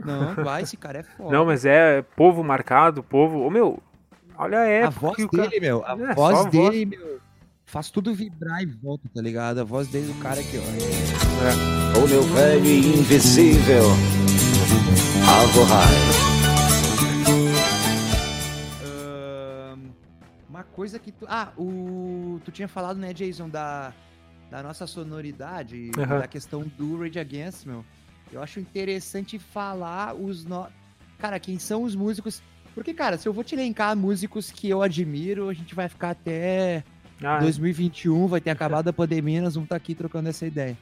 Não, vai, esse cara é foda. Não, mas é povo marcado, povo. Ô meu, olha a a época. voz que o dele, cara... meu. A É, voz a voz. dele, meu. Faz tudo vibrar e volta, tá ligado? A voz dele do cara aqui, ó. O meu velho invisível Alvorrai. Ahn, coisa que tu. Ah, o. Tu tinha falado, né, Jason, da. da nossa sonoridade, Aham. da questão do Rage Against, meu, eu acho interessante falar os. No... Cara, quem são os músicos. Porque, cara, se eu vou te elencar músicos que eu admiro, a gente vai ficar até Ah, 2021, vai ter acabado a pandemia, nós vamos estar aqui trocando essa ideia.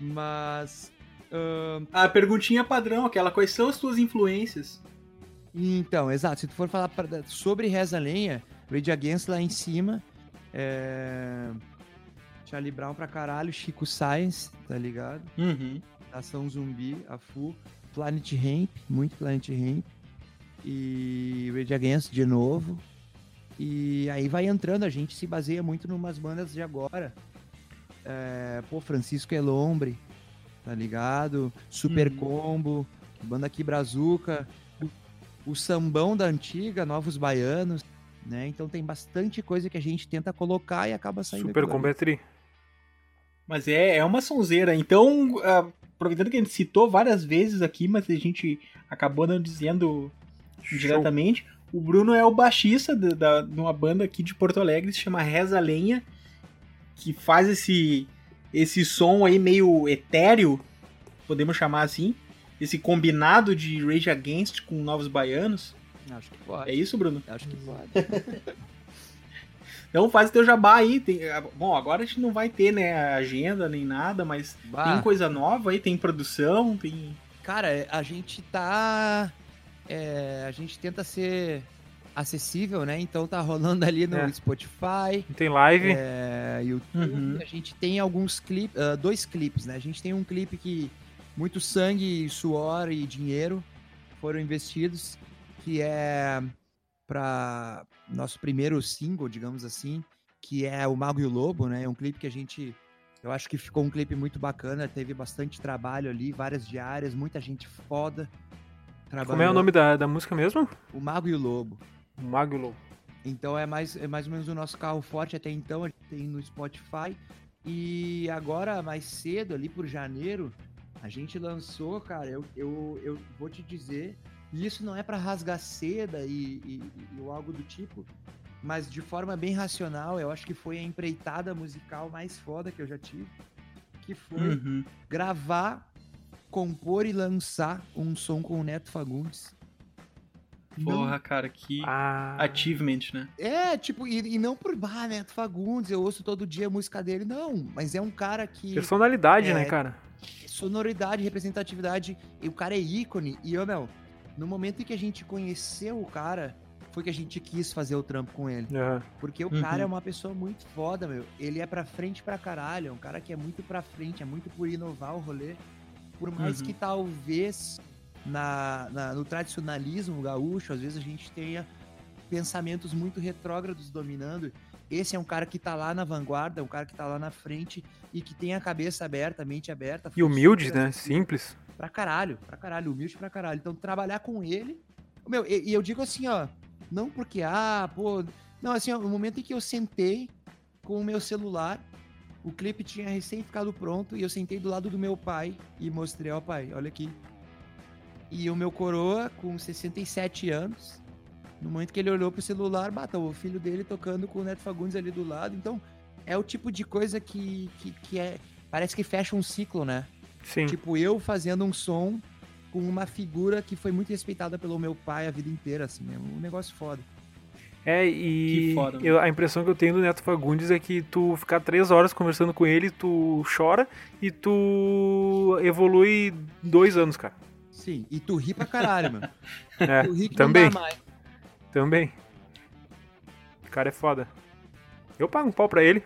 Mas. ahn, A perguntinha padrão, aquela, quais são as tuas influências? Então, exato. Se tu for falar pra- sobre Reza Lenha, Rage Against lá em cima, é... Charlie Brown pra caralho, Chico Science, tá ligado? Uhum. Ação Zumbi, a Fu, Planet Hemp, muito Planet Hemp, e Rage Against de novo. E aí vai entrando, a gente se baseia muito numas bandas de agora. É, pô, Francisco Elombre, tá ligado? Super Uhum. Combo, banda aqui Brazuca, o, o sambão da antiga, Novos Baianos, né? Então tem bastante coisa que a gente tenta colocar e acaba saindo Super aquilo ali. Combo é tri. Mas é, é uma sonzeira. Então, ah, aproveitando que a gente citou várias vezes aqui, mas a gente acabou não dizendo Show. diretamente. O Bruno é o baixista da, da- de uma banda aqui de Porto Alegre, se chama Reza Lenha, que faz esse, esse som aí meio etéreo, podemos chamar assim. Esse combinado de Rage Against com Novos Baianos. Acho que pode. É isso, Bruno? Acho que pode. Então faz o teu jabá aí. Tem- bom, agora a gente não vai ter né, agenda nem nada, mas Bah. tem coisa nova aí, tem produção, tem. Cara, é, a gente tá. é, a gente tenta ser acessível, né? Então tá rolando ali no É. Spotify, Tem live. é, YouTube. Uhum. A gente tem alguns clipes, dois clipes, né? A gente tem um clipe que muito sangue, suor e dinheiro foram investidos, que é para nosso primeiro single, digamos assim, que é o Mago e o Lobo, né? É um clipe que a gente eu acho que ficou um clipe muito bacana, teve bastante trabalho ali, várias diárias, muita gente foda. Como é o nome da, da música mesmo? O Mago e o Lobo. Magulo. Então é mais, é mais ou menos o nosso carro forte até então, a gente tem no Spotify. E agora, mais cedo, ali por janeiro, a gente lançou, cara, eu, eu, eu vou te dizer, e isso não é pra rasgar seda e, e, e- ou algo do tipo, mas de forma bem racional, eu acho que foi a empreitada musical mais foda que eu já tive, que foi Uhum. gravar, compor e lançar um som com o Neto Fagundes. Não- Porra, cara, que Ah, achievement, né? É, tipo, e, e não por bah, Neto Fagundes, eu ouço todo dia a música dele, não. Mas é um cara que. personalidade, É. né, cara? Sonoridade, representatividade, e o cara é ícone. E, eu, meu, no momento em que a gente conheceu o cara, foi que a gente quis fazer o trampo com ele. Aham. Porque o Uhum. cara é uma pessoa muito foda, meu. Ele é pra frente pra caralho. É um cara que é muito pra frente, é muito por inovar o rolê. Por mais Uhum. que talvez na, na- no tradicionalismo gaúcho, às vezes a gente tenha pensamentos muito retrógrados dominando. Esse é um cara que tá lá na vanguarda, é um cara que tá lá na frente e que tem a cabeça aberta, a mente aberta. E humilde, né? Simples. Pra caralho, pra caralho, humilde pra caralho. Então, trabalhar com ele. Meu, e, e eu digo assim, ó. Não porque, ah, pô. Não, assim, ó, no momento em que eu sentei com o meu celular, o clipe tinha recém ficado pronto e eu sentei do lado do meu pai e mostrei, ó, pai, olha aqui. E o meu coroa, com 67 anos, no momento que ele olhou pro celular, bata o filho dele tocando com o Neto Fagundes ali do lado. Então, é o tipo de coisa que, que, que é. Parece que fecha um ciclo, né? Sim. Tipo, eu fazendo um som com uma figura que foi muito respeitada pelo meu pai a vida inteira, assim, é um negócio foda. É, Que e foda, eu- a impressão que eu tenho do Neto Fagundes é que tu ficar três horas conversando com ele, tu chora e tu evolui dois anos, cara. Sim, e tu ri pra caralho, meu. É, Tu ri que também, não dá mais. também. O cara é foda. Eu pago um pau pra ele.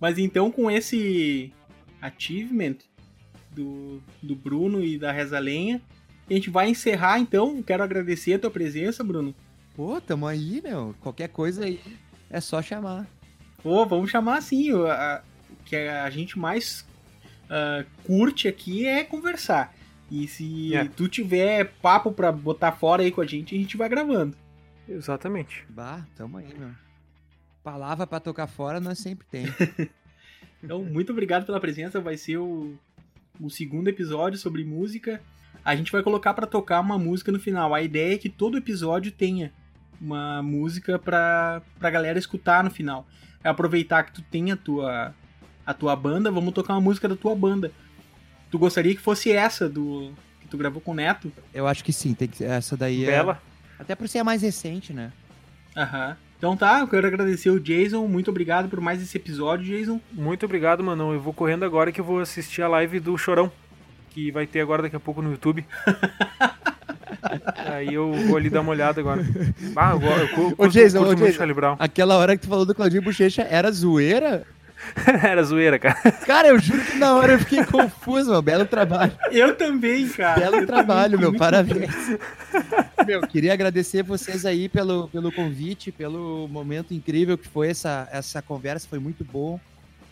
Mas então, com esse achievement do, do Bruno e da Reza Lenha, a gente vai encerrar então. Quero agradecer a tua presença, Bruno. Pô, tamo aí, meu. Qualquer coisa aí é só chamar. Pô, vamos chamar assim. O a- que a gente mais ah, curte aqui é conversar. E se É. tu tiver papo pra botar fora aí com a gente, a gente vai gravando. Exatamente. Bah, tamo aí, meu. Palavra pra tocar fora nós sempre tem. Então, muito obrigado pela presença. Vai ser o, o segundo episódio sobre música. A gente vai colocar pra tocar uma música no final. A ideia é que todo episódio tenha uma música pra, pra galera escutar no final. É aproveitar que tu tem a tua a tua banda, vamos tocar uma música da tua banda. Tu gostaria que fosse essa do que tu gravou com o Neto? Eu acho que sim, tem que essa daí é. Bela. Até por ser a mais recente, né? Aham. Então tá, eu quero agradecer o Jason, muito obrigado por mais esse episódio, Jason. Muito obrigado, mano. Eu vou correndo agora que eu vou assistir a live do Chorão. Que vai ter agora daqui a pouco no YouTube. Aí eu vou ali dar uma olhada agora. Ah, eu, go- eu, cu- curto, Jason, curto ô, muito Jason. Aquela hora que tu falou do Claudinho Bochecha era zoeira? Era zoeira, cara. Cara, eu juro que na hora eu fiquei confuso, meu. Belo trabalho. Eu também, cara. Belo Eu trabalho, também, meu. Parabéns. Meu, queria agradecer vocês aí pelo, pelo convite, pelo momento incrível que foi essa, essa conversa. Foi muito bom.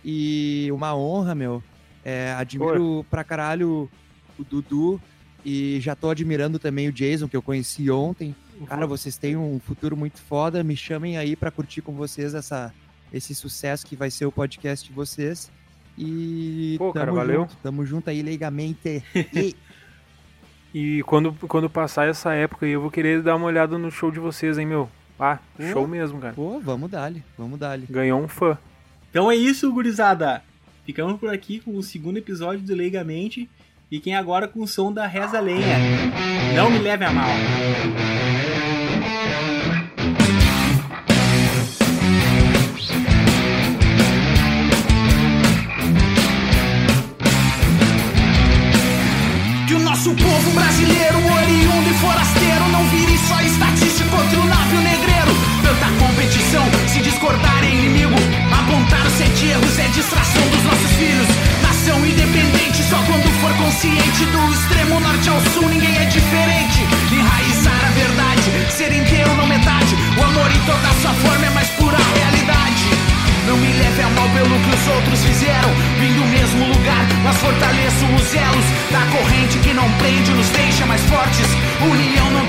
E uma honra, meu. É, admiro pra caralho o Dudu. E já tô admirando também o Jason, que eu conheci ontem. Cara, vocês têm um futuro muito foda. Me chamem aí pra curtir com vocês essa, esse sucesso que vai ser o podcast de vocês. E Pô, tamo cara, valeu. junto. Tamo junto aí, leigamente. E E quando, quando passar essa época aí, eu vou querer dar uma olhada no show de vocês, hein, meu. Ah, Pô. show mesmo, cara. Pô, vamos dali, vamos dali. Ganhou um fã. Então é isso, gurizada. Ficamos por aqui com o segundo episódio do Leigamente. Fiquem agora com o som da Reza Lenha. Não me leve a mal. Nosso povo brasileiro, oriundo e forasteiro, não vire só estatístico outro navio negreiro. Tanta competição, se discordar é inimigo. Apontar os sete erros é distração dos nossos filhos. Nação independente só quando for consciente. Do extremo norte ao sul ninguém é diferente. Enraizar a verdade, ser inteiro, não metade. O amor em toda sua forma é mais pura realidade. Não me leve a mal pelo que os outros fizeram. Vim do mesmo lugar, mas fortes. União não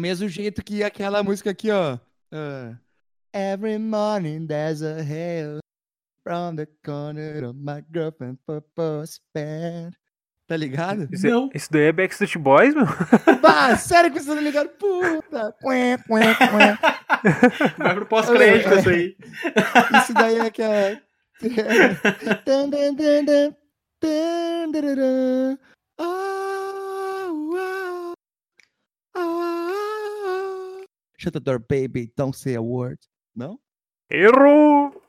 mesmo jeito que aquela música aqui, ó. ah, Every morning there's a hail from the corner of my girlfriend purpose bed. Tá ligado? Isso, é- Não. isso daí é Backstreet Boys, meu? Bah, sério que vocês estão ligados? Puta! Quê, quê, quê. Vai pro pós-crédito isso aí. Isso daí é que é. Tan, tan, tan, tan, tan, tararã. Oh, oh, oh, oh. Shut the door, baby. Don't say a word. Não? Errou!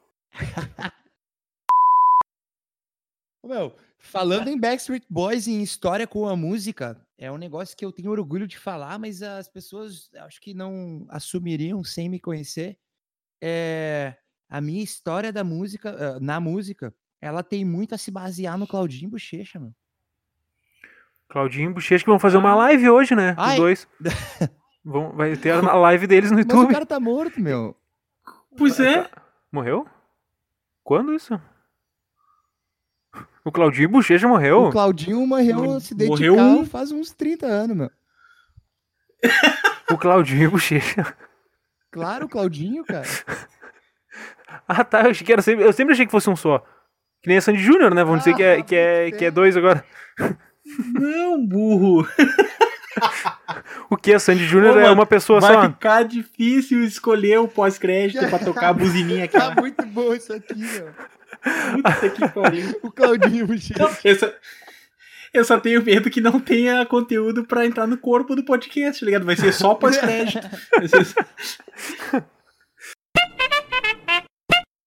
Ô, Meu, Falando em Backstreet Boys e em história com a música, é um negócio que eu tenho orgulho de falar, mas as pessoas acho que não assumiriam sem me conhecer. É, a minha história da música, ah, na música, ela tem muito a se basear no Claudinho Bochecha, mano. Claudinho e Bochecha que vão fazer uma live hoje, né? Os Ai. dois. Vão, vai ter a live deles no Mas o YouTube. cara tá morto, meu. Pois é. Morreu? Quando isso? O Claudinho Bochecha morreu? O Claudinho morreu no acidente morreu de carro um. faz uns 30 anos, meu. O Claudinho Bochecha. Claro, o Claudinho, cara. Ah, tá. Eu, achei que era sempre, eu sempre achei que fosse um só. Que nem a Sandy Júnior, né? Vamos dizer que é, Ah, que, é, que é é. dois agora. Não, burro. O que? A Sandy Júnior é uma pessoa Vai só. ficar difícil escolher o pós-crédito pra tocar a buzininha aqui. Tá muito bom isso aqui, meu. Puta que pariu. O Claudinho Bochecha. Não, eu, só, eu só tenho medo que não tenha conteúdo pra entrar no corpo do podcast, tá ligado? Vai ser só pós-crédito. Vai ser